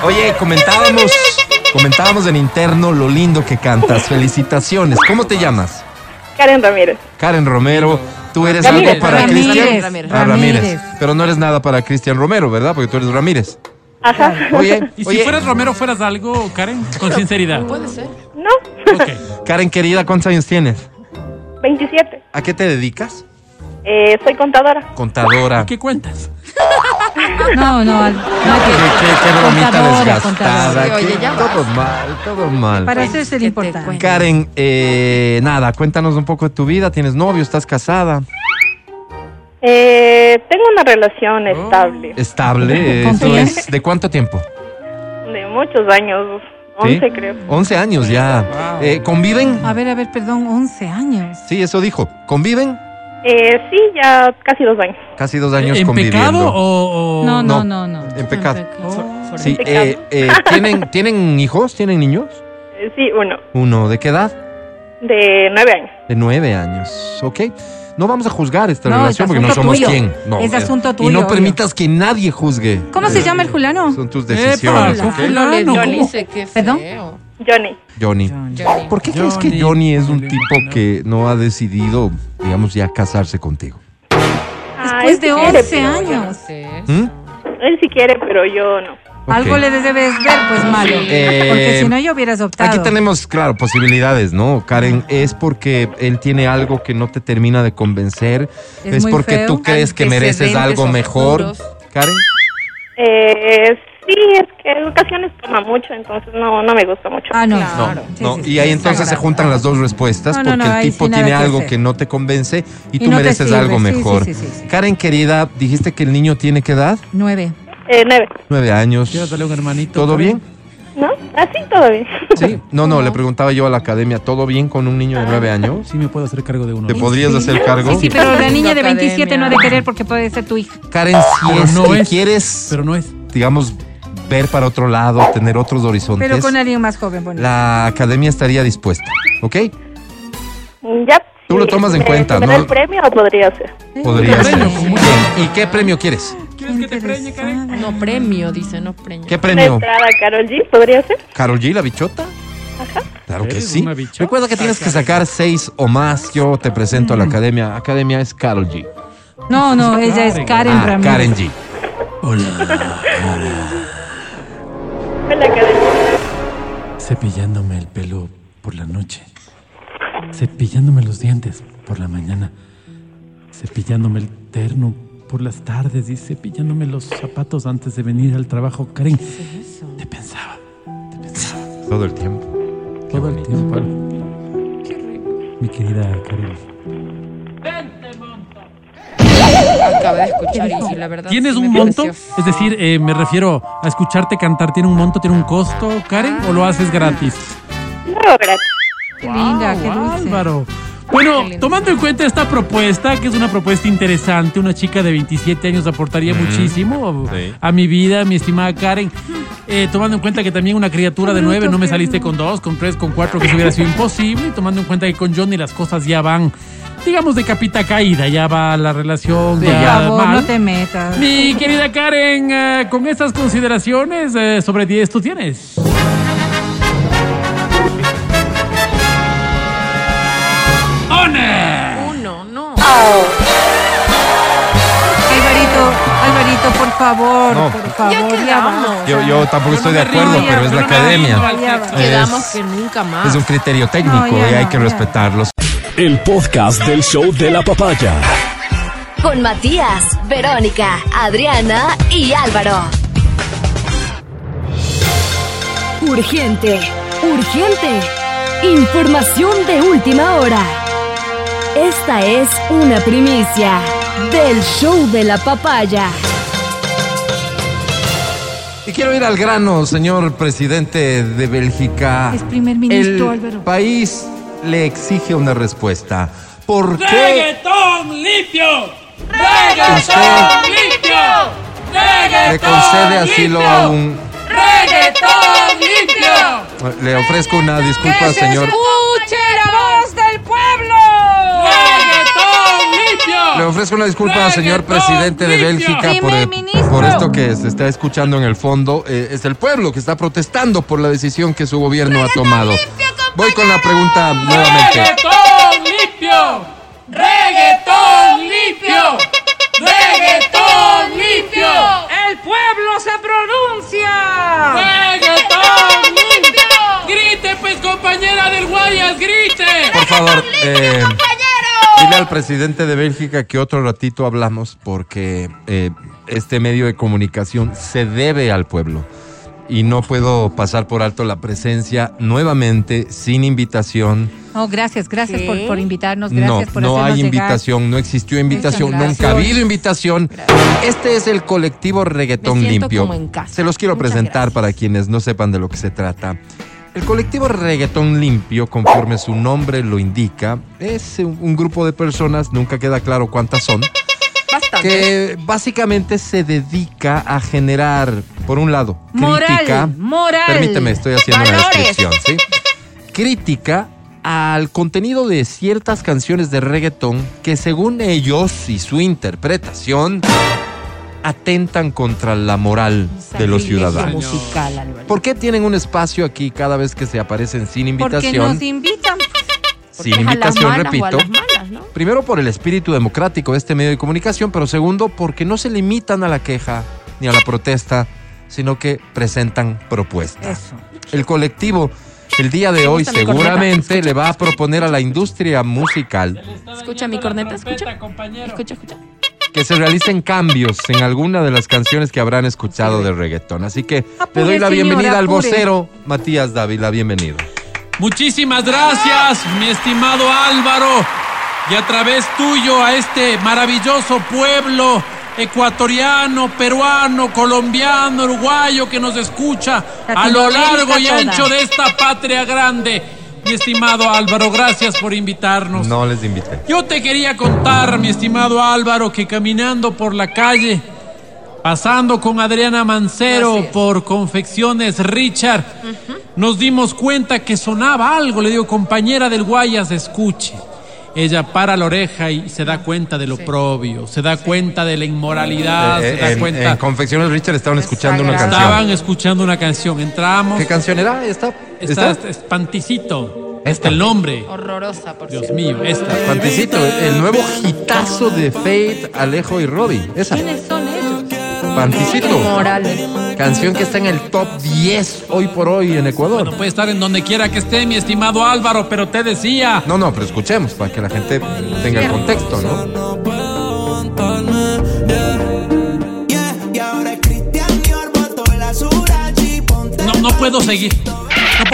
Oye, comentábamos, comentábamos en interno lo lindo que cantas. Felicitaciones. ¿Cómo te llamas? Karen Ramírez. Karen Romero. Tú eres Ramírez, algo para Ramírez, Cristian. Ramírez. Ah, Ramírez. Ramírez. Pero no eres nada para Cristian Romero, ¿verdad? Porque tú eres Ramírez. Ajá. Oye, Y si fueras Romero, fueras algo, Karen, con sinceridad. Puede ser. No, Karen querida, ¿cuántos años tienes? 27. ¿A qué te dedicas? Eh, soy contadora. Contadora. ¿Qué cuentas? No, no, no Qué, que. qué- qué bromita Contadora, desgastada. contadora. Sí, oye, qué- ya todo mal, todo mal. Para hacerse el ¿Qué te importante. Karen, eh, nada, cuéntanos un poco de tu vida. ¿Tienes novio? ¿Estás casada? Eh, tengo una relación estable ¿Estable? ¿Con ¿Eso es de cuánto tiempo? de muchos años, ¿Sí? 11 creo. 11 años ya. Eh, ¿Conviven? A ver, a ver, perdón, 11 años. Sí, eso dijo. ¿Conviven? Eh, sí, ya casi dos años. Casi dos años ¿En conviviendo. pecado o...? o- No, no, no. no, no. En pecado. Oh. Sí, En pecado. eh, eh, ¿tienen, ¿tienen hijos? ¿Tienen niños? Eh, sí, uno, Uno. ¿De qué edad? de nueve años. De nueve años. ¿Ok? No vamos a juzgar esta No, relación es porque no somos tuyo. quién. No, Es eh, asunto Y tuyo, no obvio. permitas que nadie juzgue. ¿Cómo se llama el Julano? Son tus decisiones. hice qué ¿Perdón? Johnny. Johnny. Johnny. ¿Por qué crees que Johnny, Johnny es un Johnny, tipo no. que no ha decidido, digamos, ya casarse contigo? Ah, Después de sí quiere, 11 pero yo años. No sé. ¿Mm? Él sí quiere, pero yo no. Algo le debes ver, pues malo. Eh, Porque si no, yo hubieras optado. Aquí tenemos, claro, posibilidades, ¿no? Karen, es porque él tiene algo que no te termina de convencer, Es es, porque feo. tú crees que mereces algo mejor. Karen, Eh, Sí, es que en ocasiones toma mucho, entonces no, no me gusta mucho. Ah, no. No, no, y ahí entonces se juntan las dos respuestas No, porque no, el tipo tiene que algo hacer. que no te convence y, Y tú mereces algo mejor. sí, sí, sí. Karen, querida, dijiste que el niño tiene qué edad? Nueve. Eh, nueve. Nueve años. un hermanito. ¿Todo bien? ¿No? Así todo bien. Sí. No, no, le preguntaba yo a la academia, ¿todo bien con un niño de nueve años? Sí, me puedo hacer cargo de uno. ¿Te podrías hacer cargo? Sí, sí, pero la niña de Academia. 27 no ha de querer porque puede ser tu hija. Karen, si Pero es no que es. quieres, Pero no es. digamos, ver para otro lado, tener otros horizontes, Pero con alguien más joven, bonito. la academia estaría dispuesta, ¿ok? Ya. Tú lo tomas en ¿Me- cuenta, ¿no? el premio o podría ser? Podría ser. Bien. ¿Y qué premio quieres? ¿Quieres que te preñe, Karen? No, premio, dice, no premio. ¿Qué ¿Una premio? entrada Carol G podría ser? ¿Carol G, la bichota? Ajá. Claro que ¿Eres sí. una bichota, Recuerda que tienes que Karen? sacar seis o más. Yo te presento a la academia. Academia es Carol G. No, no, ella es Karen Ah, Ramírez. Karen G. Hola, Carol. Cepillándome el pelo por la noche. Cepillándome los dientes por la mañana. Cepillándome el terno por las tardes y cepillándome los zapatos antes de venir al trabajo. Karen, te pensaba Todo el tiempo. todo el tiempo. Mi querida Karen. Acabé de escuchar y la verdad. ¿Tienes sí un monto? pareció. Es decir, eh, me refiero a escucharte cantar. ¿Tiene un monto? ¿Tiene un costo, Karen? ¿O lo haces gratis? No, gracias. Qué linda, qué Wow, dulce. Bueno, tomando en cuenta esta propuesta, que es una propuesta interesante, una chica de 27 años aportaría muchísimo Sí. a mi vida, mi estimada Karen. Eh, tomando en cuenta que también una criatura de nueve no me saliste con dos, con tres, con cuatro, que eso hubiera sido imposible. Y tomando en cuenta que con Johnny las cosas ya van, digamos, de capita caída, ya va la relación, Por ya favor, mal. no te metas. Mi querida Karen, eh, con estas consideraciones eh, sobre 10 tú tienes. Alvarito, Alvarito, por favor, No. por favor, Ya quedamos. Yo, yo tampoco estoy de no me acuerdo, pero es la pero no me academia. río. Ya va. Quedamos que nunca más. Es un criterio técnico ya y hay no, que ya. respetarlos. El podcast del show de la papaya. Con Matías, Verónica, Adriana y Álvaro. Urgente, urgente. Información de última hora. Esta es una primicia del show de la papaya. Y quiero ir al grano, señor presidente de Bélgica. Es primer ministro, El Álvaro. país le exige una respuesta. ¿Por qué ¡Reggaetón limpio! usted limpio! le concede asilo a un... ¡Reggaetón limpio! Le ofrezco una disculpa, ¡Que se señor. escuche la voz del pueblo! Le ofrezco una disculpa, señor Reggaetón presidente de. Bélgica, por, Primer el- ministro. por esto que se está escuchando en el fondo. Eh, es el pueblo que está protestando por la decisión que su gobierno ha tomado. Voy con la pregunta nuevamente. ¡Reggaetón limpio! ¡Reggaetón limpio! ¡Reggaetón limpio! ¡El pueblo se pronuncia! ¡Reggaetón limpio! ¡Grite, pues, compañera del Guayas, grite! Por favor, eh, dile al presidente de Bélgica que otro ratito hablamos porque eh, este medio de comunicación se debe al pueblo. Y no puedo pasar por alto la presencia nuevamente, sin invitación. Oh, gracias, gracias ¿Qué? por, por invitarnos, No, gracias por no hay llegar. invitación, no existió invitación, nunca ha habido invitación. Este es el colectivo Reggaetón Me siento Limpio. como en casa. Se los quiero Muchas presentar gracias. para quienes no sepan de lo que se trata. El colectivo Reggaetón Limpio, conforme su nombre lo indica, es un, grupo de personas, nunca queda claro cuántas son, Bastante. que básicamente se dedica a generar, por un lado, Moral, crítica. moral. Permíteme, estoy haciendo una descripción, ¿sí? Crítica al contenido de ciertas canciones de reggaetón que según ellos y su interpretación atentan contra la moral de los ciudadanos. musical. ¿Por qué tienen un espacio aquí cada vez que se aparecen sin Porque invitación? nos invitan. Sin Porque invitación, repito. las malas, ¿no? Primero por el espíritu democrático de este medio de comunicación, pero segundo porque no se limitan a la queja ni a la protesta, sino que presentan propuestas. Eso. El colectivo el día de hoy seguramente le va a proponer a la industria musical Escucha mi corneta, escucha. Escucha, escucha. Que se realicen cambios en alguna de las canciones que habrán escuchado de reggaetón. Así que le doy la bienvenida al vocero Matías Dávila. Bienvenido. Muchísimas gracias, mi estimado Álvaro, y a través tuyo a este maravilloso pueblo ecuatoriano, peruano, colombiano, uruguayo que nos escucha a lo largo y ancho de esta patria grande. Mi estimado Álvaro, gracias por invitarnos. No les invité. Yo te quería contar, mi estimado Álvaro, que caminando por la calle, pasando con Adriana Mancero por Confecciones Richard, nos dimos cuenta que sonaba algo. Le digo, compañera del Guayas, escuche. Ella para la oreja y se da cuenta de lo propio, se da cuenta de la inmoralidad, Eh, se da en, cuenta. en Confecciones Richard estaban escuchando una canción. Estaban escuchando una canción. Entramos. ¿Qué canción era? ¿Esta? Está, ¿Esta? es Panticito. Este el nombre. Horrorosa, por Dios mío, esta. Panticito, el nuevo hitazo de Fate, Alejo y Robbie. Esa. ¿Quiénes son ellos? Panticito. Morales. Canción que está en el top 10 hoy por hoy en Ecuador. Bueno, puede estar en donde quiera que esté, mi estimado Álvaro, pero te decía. No, no, pero escuchemos para que la gente tenga el contexto, ¿no? No, no puedo seguir.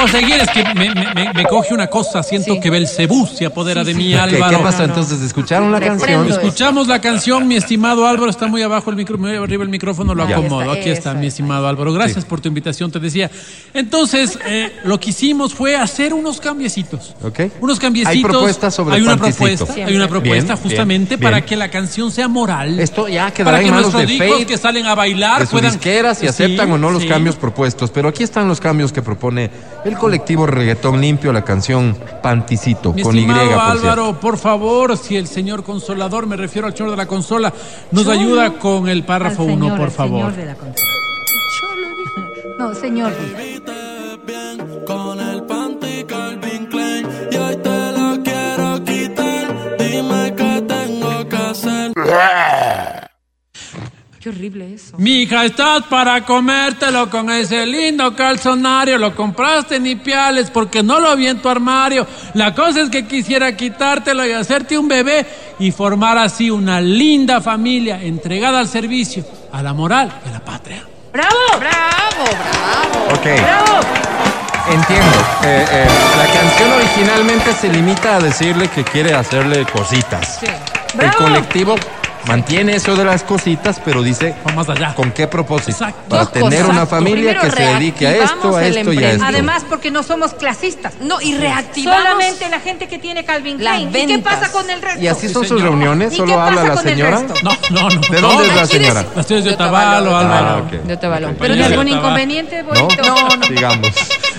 Puedo seguir, es que me, me- me- coge una cosa. Siento que Belcebú se apodera de mí, ¿Qué, Álvaro. qué pasó entonces? ¿Escucharon la canción? Escuchamos la canción, mi estimado Álvaro. Está muy abajo el micrófono, muy arriba el micrófono, lo Ya. acomodo. Aquí está, mi estimado Álvaro. Gracias por tu invitación, te decía. Entonces, eh, lo que hicimos fue hacer unos cambiecitos. Ok. Unos cambiecitos. Hay propuestas sobre Hay una propuesta, hay una propuesta Bien, justamente bien, para bien. que la canción sea moral. Esto ya quedará para que en manos nuestros de hijos que salen a bailar de puedan disqueras si Sí, aceptan o no los sí. cambios propuestos. Pero aquí están los cambios que propone el colectivo Reggaetón Limpio, la canción Panticito, Mi con Y, por cierto. Álvaro, por favor, si el señor consolador, me refiero al señor de la consola, nos ayuda con el párrafo Al 1, señor, por favor. señor de la consola. No, señor. Qué horrible eso. Mija, estás para comértelo con ese lindo calzonario. Lo compraste ni piales porque no lo vi en tu armario. La cosa es que quisiera quitártelo y hacerte un bebé y formar así una linda familia entregada al servicio, a la moral y a la patria. ¡Bravo! Bravo, bravo. Ok. ¡Bravo! Entiendo. Eh, eh, la canción originalmente se limita a decirle que quiere hacerle cositas. El ¡Bravo! colectivo mantiene eso de las cositas, pero dice Va más allá. con qué propósito. Exacto. Para Dos tener cosas. una familia Primero, que se dedique a esto, a esto y a esto. Además, porque no somos clasistas. No, y reactivamos. Solamente la gente que tiene Calvin Klein. ¿Y qué pasa con el resto? ¿Y así son Sí, sus señor. reuniones? ¿Y ¿Solo qué habla pasa la con el señora? No, no, no. ¿De no. dónde es la señora? Las tías de Otavalo. Álvaro. Ah. De Otavalo. Pero ¿Tiene algún inconveniente, ¿No? bonito? No, no. Sigamos.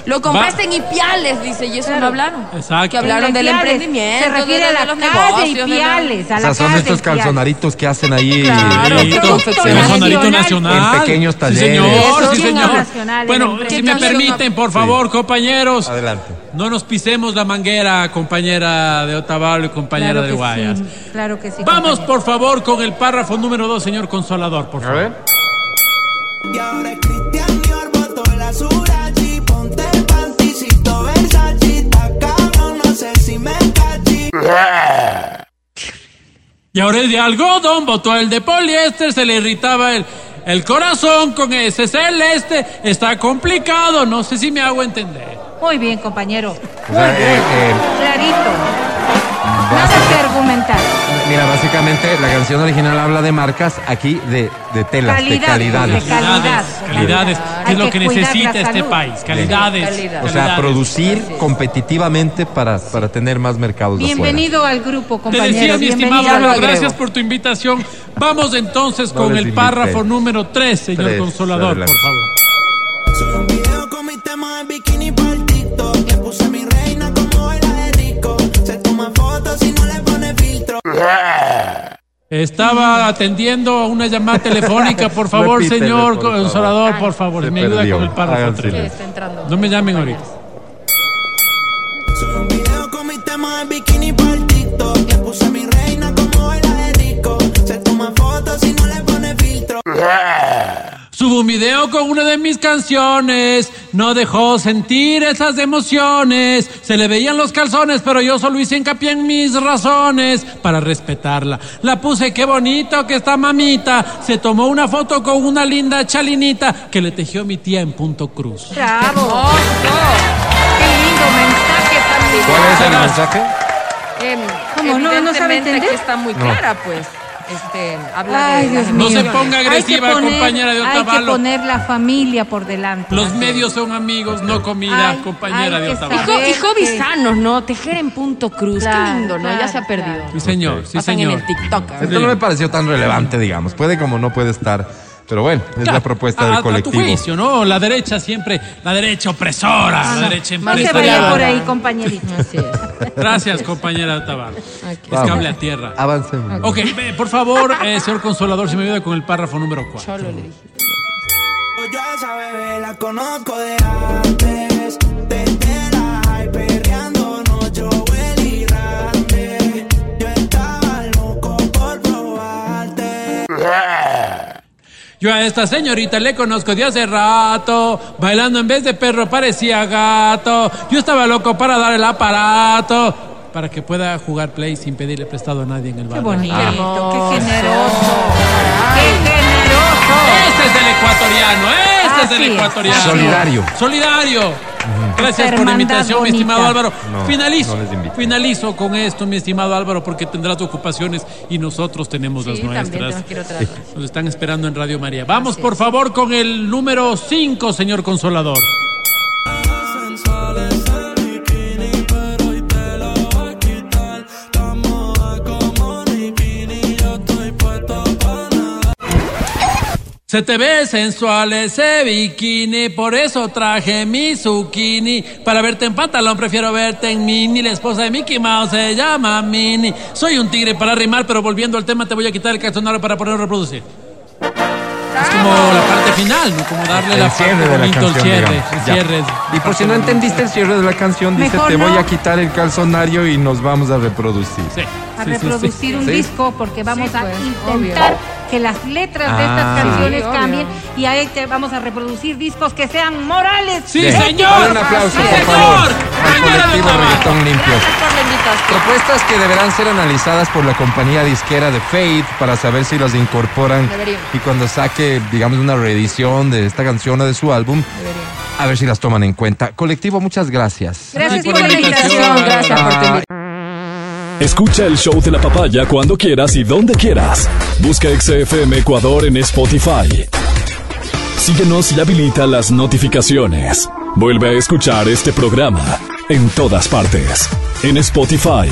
Lo compraste en Ipiales, dice, y eso no hablaron. Exacto. Que hablaron del emprendimiento. Se refiere de- a de la los calle negocios, de la- Ipiales, a O sea, son estos calzonaritos que hacen ahí Claro, sonarito nacional. En pequeños Sí, talleres. señor, Eso, sí, ¿quién señor. nacional, Bueno, si me permiten, por favor, compañeros, Adelante. no nos pisemos la manguera, compañera de Otavalo y compañera Claro de Guayas. sí, claro que sí. Vamos, compañero. por favor, con el párrafo número dos, señor Consolador, por A favor. ver. Y ahora Y ahora es de algodón, botó el de poliéster, se le irritaba el, el corazón con ese celeste. Está complicado, no sé si me hago entender. Muy bien, compañero. O sea, eh, eh, Clarito. Nada que argumentar. Mira, básicamente la canción original habla de marcas, aquí de, de telas, Calidad, de calidades. de calidad. Calidades, calidades, que es lo que necesita este país. Calidades. calidad. O sea, calidades. producir competitivamente para, para tener más mercados afuera. Bienvenido al grupo, Te compañero. decía, mi estimado, Álvaro, gracias por tu invitación. Vamos entonces No con el invité. párrafo número 3, señor Tres, Consolador, adelante. por favor. Estaba atendiendo una llamada telefónica, por favor, Repítele, señor por favor. Consolador, por favor. Se Me ayuda perdió. con el párrafo Háganse 3. ¿Qué está entrando? No me llamen ahorita. Subo un video con una de mis canciones. No dejó sentir esas emociones. Se le veían los calzones, pero yo solo hice hincapié en mis razones para respetarla. La puse, qué bonito que está mamita. Se tomó una foto con una linda chalinita que le tejió mi tía en Punto Cruz. ¡Bravo! ¡Qué lindo mensaje también! ¿Cuál es el mensaje? ¿Cómo? No, no sabe entender. aquí está muy No. clara, pues. Este, habla Ay, de Dios No se ponga agresiva, poner- compañera de Hay que Otavalo. poner la familia por delante. Los medios son amigos, no comida, Ay, compañera hay de Otavalo. Y hobbies sanos, ¿no? Tejer en punto cruz. Claro, Qué lindo, ¿no? ya claro, se ha perdido. claro. Sí, señor, sí, Pasan señor. en el TikTok. Esto no me pareció tan relevante, digamos. Puede como no puede estar. Pero bueno, es Ya, la propuesta a- del a tu colectivo. juicio, ¿no? La derecha siempre, la derecha opresora, Ah, la no. derecha No se vaya empresarial. por ahí, compañerito. Así es. Gracias, compañera de Otavalo. Aquí. Es Vamos. cable a tierra. Avancemos. Ok, ve, por favor, eh, señor consolador, si me ayuda con el párrafo número 4. Solo le dije. Yo a esa bebé la conozco de antes. Desde la high perreando noche y grande. Yo estaba loco por probarte. Yo a esta señorita le conozco de hace rato, bailando en vez de perro parecía gato. Yo estaba loco para dar el aparato, para que pueda jugar play sin pedirle prestado a nadie en el Qué bar. bonito, qué generoso. ¡Qué generoso! Este es el ecuatoriano, este es ecuatoriano. Solidario. Solidario. Gracias por la invitación, mi estimado Álvaro. No, finalizo, no finalizo con esto, mi estimado Álvaro, porque tendrás ocupaciones y nosotros tenemos las Sí, nuestras. Nos están esperando en Radio María. Vamos, por favor, con el número 5, señor Consolador. Se te ve sensual ese bikini, por eso traje mi zucchini. Para verte en pantalón prefiero verte en mini. La esposa de Mickey Mouse se llama Minnie. Soy un tigre para rimar, pero volviendo al tema te voy a quitar el calzonario para ponerlo a reproducir. Es como la parte final, ¿no? Como darle la El parte de la bonito, el canción, cierre, el cierre. Y por si no entendiste el cierre de la canción, dice, Mejor te no. voy a quitar el calzonario y nos vamos a reproducir. Sí, A sí, sí, sí. reproducir un Sí. disco porque vamos Sí, a pues, intentar que las letras de estas Ah. canciones Sí, cambien y ahí te vamos a reproducir discos que sean morales. Sí, Bien. señor. Un aplauso, Sí, por señor. favor, al colectivo. Reggaetón Limpio. Propuestas que deberán ser analizadas por la compañía disquera de Fate para saber si las incorporan Deberían. y cuando saque, digamos, una reedición de esta canción o de su álbum, a ver si las toman en cuenta. Colectivo, muchas gracias. Gracias por por la invitación. invitación. Gracias por tu Ah, invitación. Escucha el show de la papaya cuando quieras y donde quieras. Busca XFM Ecuador en Spotify. Síguenos y habilita las notificaciones. Vuelve a escuchar este programa en todas partes. En Spotify,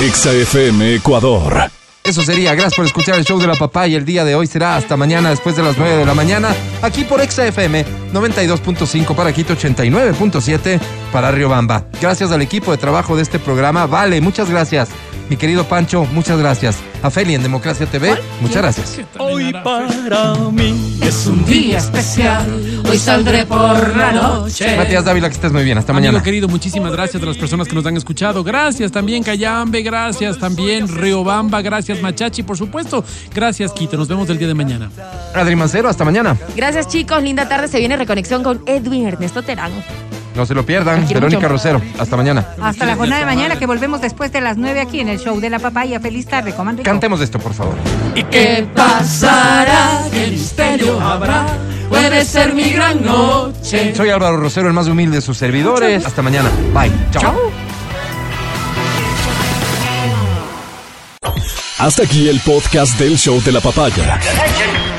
XFM Ecuador. Eso sería. Gracias por escuchar el show de la papaya. El día de hoy será hasta mañana después de las 9 de la mañana. Aquí por XFM 92.5 para Quito, 89.7 para Riobamba. Gracias al equipo de trabajo de este programa. Vale, muchas gracias. Mi querido Pancho, muchas gracias. A Feli en Democracia TV, muchas gracias. Hoy Para mí es Un día especial, hoy saldré por la noche. Matías Dávila, que estés muy bien. Hasta Amigo mañana. querido, muchísimas gracias a las personas que nos han escuchado. Gracias también Cayambe, gracias también Riobamba, gracias Machachi, por supuesto. Gracias Quito, nos vemos el día de mañana. Adri Mancero, hasta mañana. Gracias, chicos. Linda tarde. Se viene reconexión con Edwin Ernesto Terán. No se lo pierdan. Verónica mucho. Rosero, hasta mañana. Hasta la jornada de mañana que volvemos después de las 9 aquí en el show de la papaya. Feliz tarde, comando. Cantemos esto, por favor. ¿Y qué pasará? ¿Qué misterio habrá? Puede ser mi gran noche. Soy Álvaro Rosero, el más humilde de sus servidores. Hasta mañana. Bye. Chao. Hasta aquí el podcast del show de la papaya.